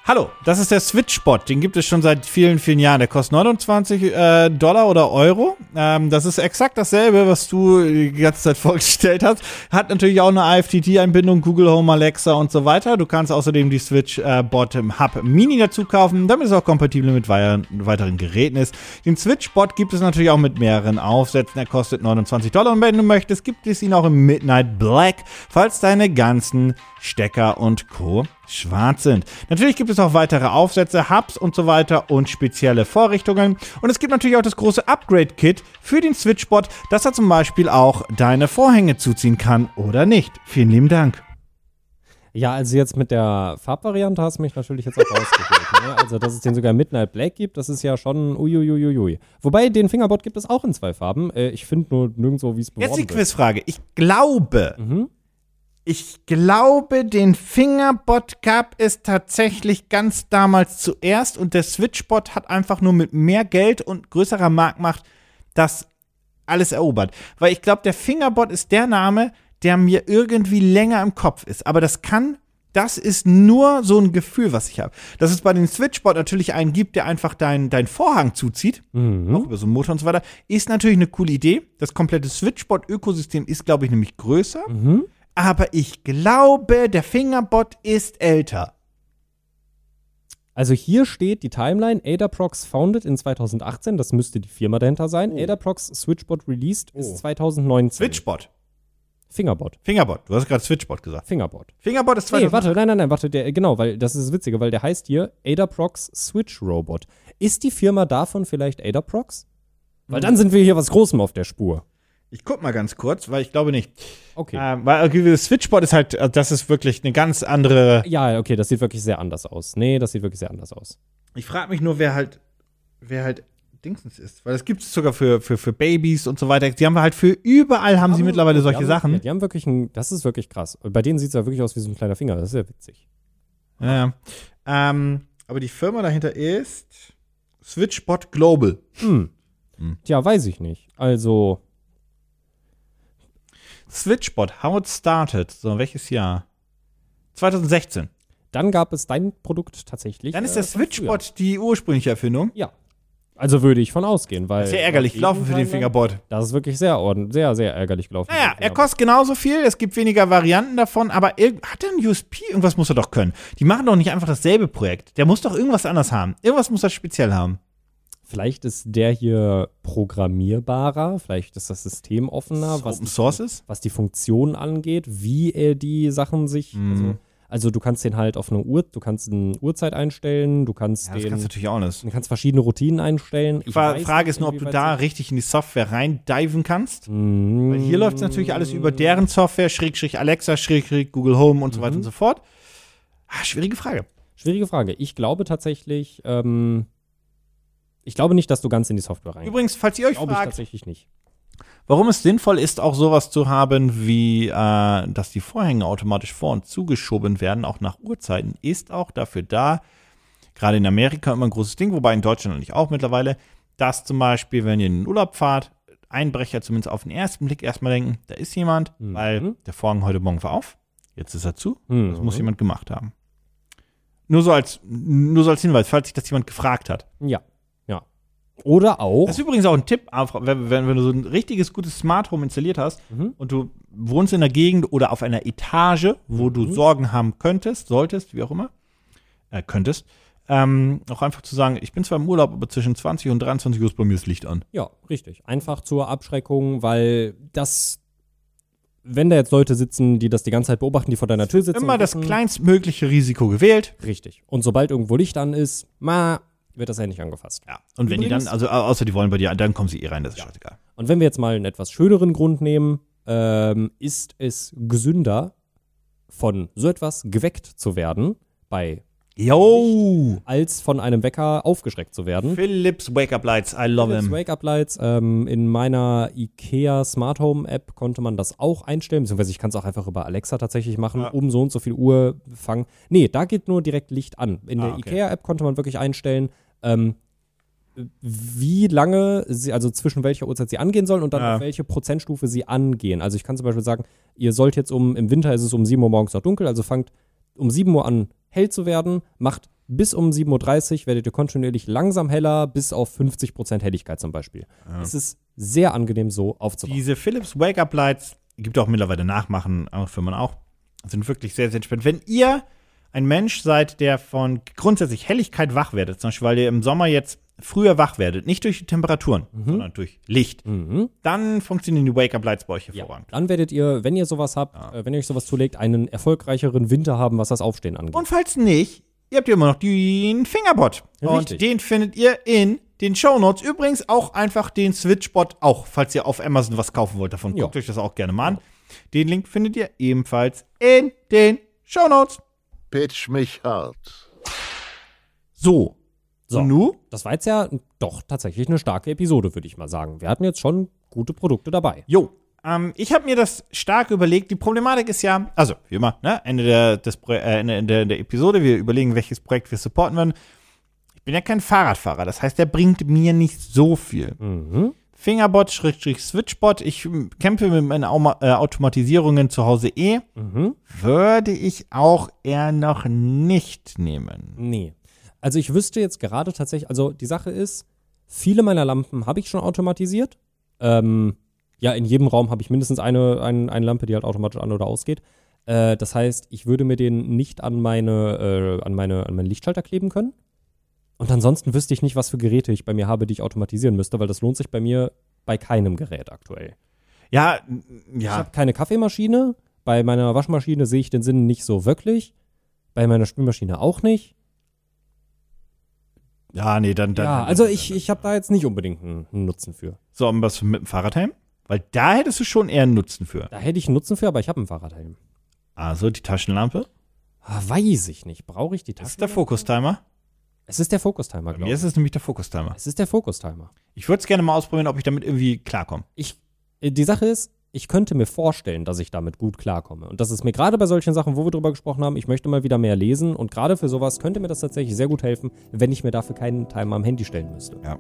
Hallo, das ist der Switch-Bot. Den gibt es schon seit vielen, vielen Jahren. Der kostet 29 äh, Dollar oder Euro. Ähm, das ist exakt dasselbe, was du die ganze Zeit vorgestellt hast. Hat natürlich auch eine IFTT-Einbindung, Google Home, Alexa und so weiter. Du kannst außerdem die Switch-Bot im Hub Mini dazu kaufen, damit es auch kompatibel mit wei weiteren Geräten ist. Den Switch-Bot gibt es natürlich auch mit mehreren Aufsätzen. Er kostet 29 Dollar. Und wenn du möchtest, gibt es ihn auch im Midnight Black, falls deine ganzen Stecker und Co. schwarz sind. Natürlich gibt es auch weitere Aufsätze, Hubs und so weiter und spezielle Vorrichtungen. Und es gibt natürlich auch das große Upgrade-Kit für den Switchbot, dass er zum Beispiel auch deine Vorhänge zuziehen kann oder nicht. Vielen lieben Dank. Ja, also jetzt mit der Farbvariante hast du mich natürlich jetzt auch rausgeholt. ne? Also, dass es den sogar Midnight Black gibt, das ist ja schon uiuiuiui. Wobei, den Fingerbot gibt es auch in zwei Farben. Äh, ich finde nur nirgendwo, wie es beworben Jetzt die. Quizfrage. Ich glaube, Mhm. Ich glaube, den Fingerbot gab es tatsächlich ganz damals zuerst und der Switchbot hat einfach nur mit mehr Geld und größerer Marktmacht das alles erobert. Weil ich glaube, der Fingerbot ist der Name, der mir irgendwie länger im Kopf ist. Aber das kann, das ist nur so ein Gefühl, was ich habe. Dass es bei dem Switchbot natürlich einen gibt, der einfach deinen dein Vorhang zuzieht, Mhm. auch über so einen Motor und so weiter, ist natürlich eine coole Idee. Das komplette Switchbot-Ökosystem ist, glaube ich, nämlich größer. Mhm. Aber ich glaube, der Fingerbot ist älter. Also hier steht die Timeline, Adaprox founded in 2018, das müsste die Firma dahinter sein. Adaprox Switchbot released ist Oh. 2019. Switchbot. Fingerbot. Fingerbot. Du hast gerade Switchbot gesagt. Fingerbot. Fingerbot ist Nee, 2000. warte, nein, nein, nein, warte, der, genau, weil das ist das Witzige, weil der heißt hier Adaprox Switch Robot. Ist die Firma davon vielleicht Adaprox? Weil dann sind wir hier was Großem auf der Spur. Ich guck mal ganz kurz, weil ich glaube nicht. Okay. Ähm, weil das Switchbot ist halt, äh, das ist wirklich eine ganz andere. Ja, okay, das sieht wirklich sehr anders aus. Nee, das sieht wirklich sehr anders aus. Ich frage mich nur, wer halt, wer halt Dingsens ist. Weil das gibt es sogar für, für, für Babys und so weiter. Die haben halt für überall haben sie mittlerweile solche haben, Sachen. Die haben wirklich ein, das ist wirklich krass. Und bei denen sieht es ja wirklich aus wie so ein kleiner Finger. Das ist ja witzig. Ja, ja. Ähm, aber die Firma dahinter ist Switchbot Global. Hm. Hm. Tja, weiß ich nicht. Also, Switchbot, how it started. So, welches Jahr? 2016. dann gab es dein Produkt tatsächlich. Dann ist äh, der früher. Switchbot die ursprüngliche Erfindung. Ja. Also würde ich von ausgehen, weil. Sehr ärgerlich gelaufen für den Timeline- Fingerbot. Das ist wirklich sehr ordentlich, sehr, sehr ärgerlich gelaufen. Naja, er kostet genauso viel, es gibt weniger Varianten davon, aber hat er ein USP? Irgendwas muss er doch können. Die machen doch nicht einfach dasselbe Projekt. Der muss doch irgendwas anders haben. Irgendwas muss er speziell haben. Vielleicht ist der hier programmierbarer, vielleicht ist das System offener, was, Open Source ist? was die Funktion angeht, wie er die Sachen sich. Mhm. Also, also du kannst den halt auf eine Uhr, du kannst eine Uhrzeit einstellen, du kannst Ja, das den. kannst du natürlich auch nicht. Du kannst verschiedene Routinen einstellen. Die Frage nicht, ist nur, ob du da richtig in die Software reindiven kannst. Mhm. Weil hier läuft es natürlich alles über deren Software, Schrägstrich Alexa, Schrägstrich Google Home und so weiter und so fort. Ah, schwierige Frage. Schwierige Frage. Ich glaube tatsächlich, ähm, ich glaube nicht, dass du ganz in die Software rein. Übrigens, falls ihr euch glaube ich fragt, tatsächlich nicht. warum es sinnvoll ist, auch sowas zu haben, wie, äh, dass die Vorhänge automatisch vor- und zugeschoben werden, auch nach Uhrzeiten, ist auch dafür da, gerade in Amerika immer ein großes Ding, wobei in Deutschland natürlich auch mittlerweile, dass zum Beispiel, wenn ihr in den Urlaub fahrt, Einbrecher zumindest auf den ersten Blick erstmal denken, da ist jemand, Mhm. weil der Vorhang heute Morgen war auf, jetzt ist er zu, Mhm. das muss jemand gemacht haben. Nur so als, nur so als Hinweis, falls sich das jemand gefragt hat. Ja. Oder auch. Das ist übrigens auch ein Tipp, wenn, wenn, wenn du so ein richtiges, gutes Smart Home installiert hast Mhm. und du wohnst in einer Gegend oder auf einer Etage, wo du Mhm. Sorgen haben könntest, solltest, wie auch immer, äh, könntest, ähm, auch einfach zu sagen, ich bin zwar im Urlaub, aber zwischen 20 und 23 Uhr ist bei mir das Licht an. Ja, richtig. Einfach zur Abschreckung, weil das, wenn da jetzt Leute sitzen, die das die ganze Zeit beobachten, die vor deiner Tür sitzen. Immer das kleinstmögliche Risiko gewählt. Richtig. Und sobald irgendwo Licht an ist, ma, wird das ja nicht angefasst. Ja. Und wenn die dann, also au- außer die wollen bei dir, dann kommen sie eh rein, das ist scheißegal. Und wenn wir jetzt mal einen etwas schöneren Grund nehmen, ähm, ist es gesünder, von so etwas geweckt zu werden, bei Yo! als von einem Wecker aufgeschreckt zu werden. Philips Wake Up Lights, I love Philips him. Wake-up Lights. Ähm, in meiner IKEA Smart Home App konnte man das auch einstellen, beziehungsweise ich kann es auch einfach über Alexa tatsächlich machen, Ja. um so und so viel Uhr fangen. Nee, da geht nur direkt Licht an. In Ah, der okay. IKEA App konnte man wirklich einstellen, ähm, wie lange sie, also zwischen welcher Uhrzeit sie angehen sollen und dann Ja. auf welche Prozentstufe sie angehen. Also ich kann zum Beispiel sagen, ihr sollt jetzt um, im Winter ist es um 7 Uhr morgens noch dunkel, also fangt um 7 Uhr an hell zu werden, macht bis um 7.30 Uhr werdet ihr kontinuierlich langsam heller, bis auf 50% Helligkeit zum Beispiel. Es ist sehr angenehm so aufzubauen. Diese Philips Wake Up Lights, gibt auch mittlerweile Nachmachen, andere Firmen auch, sind wirklich sehr, sehr entspannt. Wenn ihr ein Mensch seid, der von grundsätzlich Helligkeit wach werdet, zum Beispiel, weil ihr im Sommer jetzt früher wach werdet, nicht durch die Temperaturen, sondern durch Licht, Mhm. dann funktionieren die Wake Up Lights bei euch Ja. hervorragend. Dann werdet ihr, wenn ihr sowas habt, äh, wenn ihr euch sowas zulegt, einen erfolgreicheren Winter haben, was das Aufstehen angeht. Und falls nicht, ihr habt ja immer noch den Fingerbot. Und Richtig. den findet ihr in den Shownotes. Übrigens auch einfach den Switchbot auch, falls ihr auf Amazon was kaufen wollt davon. Ja. Guckt euch das auch gerne mal an. Den Link findet ihr ebenfalls in den Shownotes. Pitch mich hart. So. So. Und nu? Das war jetzt ja doch tatsächlich eine starke Episode, würde ich mal sagen. Wir hatten jetzt schon gute Produkte dabei. Jo. Ähm, ich habe mir das stark überlegt. Die Problematik ist ja, also wie immer, ne, Ende der, des, Pro- äh, Ende der, der Episode, wir überlegen, welches Projekt wir supporten werden. Ich bin ja kein Fahrradfahrer, das heißt, der bringt mir nicht so viel. Mhm. Fingerbot, Schrägstrich Switchbot. Ich kämpfe mit meinen äh, Automatisierungen zu Hause eh. Mhm. Würde ich auch eher noch nicht nehmen. Nee. Also ich wüsste jetzt gerade tatsächlich, also die Sache ist, viele meiner Lampen habe ich schon automatisiert. Ähm, ja, in jedem Raum habe ich mindestens eine, ein, eine Lampe, die halt automatisch an- oder ausgeht. Äh, das heißt, ich würde mir den nicht an meine, äh, an meine, an meinen Lichtschalter kleben können. Und ansonsten wüsste ich nicht, was für Geräte ich bei mir habe, die ich automatisieren müsste, weil das lohnt sich bei mir bei keinem Gerät aktuell. Ja, Ich ja. habe keine Kaffeemaschine. Bei meiner Waschmaschine sehe ich den Sinn nicht so wirklich. Bei meiner Spülmaschine auch nicht. Ja, nee, dann. dann ja, also ich, ich habe da jetzt nicht unbedingt einen, Nutzen für. So, und was mit dem Fahrradhelm? Weil da hättest du schon eher einen Nutzen für. Da hätte ich einen Nutzen für, aber ich habe einen Fahrradhelm. Also die Taschenlampe. Ah, weiß ich nicht. Brauche ich die Das ist der Fokustimer. Es ist der Fokustimer, glaube mir ich. ist es nämlich der Fokustimer. Es ist der Fokustimer. Ich würde es gerne mal ausprobieren, ob ich damit irgendwie klarkomme. Ich, äh, die Sache ist, ich könnte mir vorstellen, dass ich damit gut klarkomme. Und das ist mir gerade bei solchen Sachen, wo wir drüber gesprochen haben, ich möchte mal wieder mehr lesen. Und gerade für sowas könnte mir das tatsächlich sehr gut helfen, wenn ich mir dafür keinen Timer am Handy stellen müsste. Ja,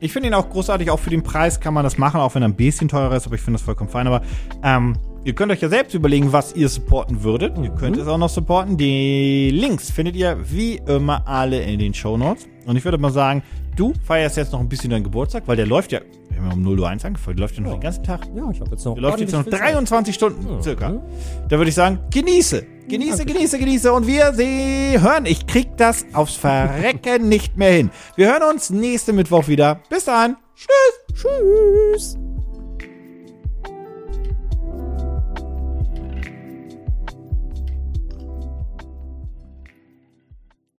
ich finde ihn auch großartig. Auch für den Preis kann man das machen, auch wenn er ein bisschen teurer ist. Aber ich finde das vollkommen fein. Aber ähm, ihr könnt euch ja selbst überlegen, was ihr supporten würdet. Ihr könnt es auch noch supporten. Die Links findet ihr wie immer alle in den Show Notes. Und ich würde mal sagen, du feierst jetzt noch ein bisschen deinen Geburtstag, weil der läuft ja, wir haben ja um 0 Uhr 1 angefangen, der läuft ja noch den ganzen Tag. Ja, ich habe jetzt noch. Der läuft jetzt noch ordentlich viel Zeit. 23 Stunden circa. Mhm. Da würde ich sagen, genieße. Genieße, genieße, genieße. Und wir sie hören. Ich krieg das aufs Verrecken nicht mehr hin. Wir hören uns nächsten Mittwoch wieder. Bis dann. Tschüss. Tschüss.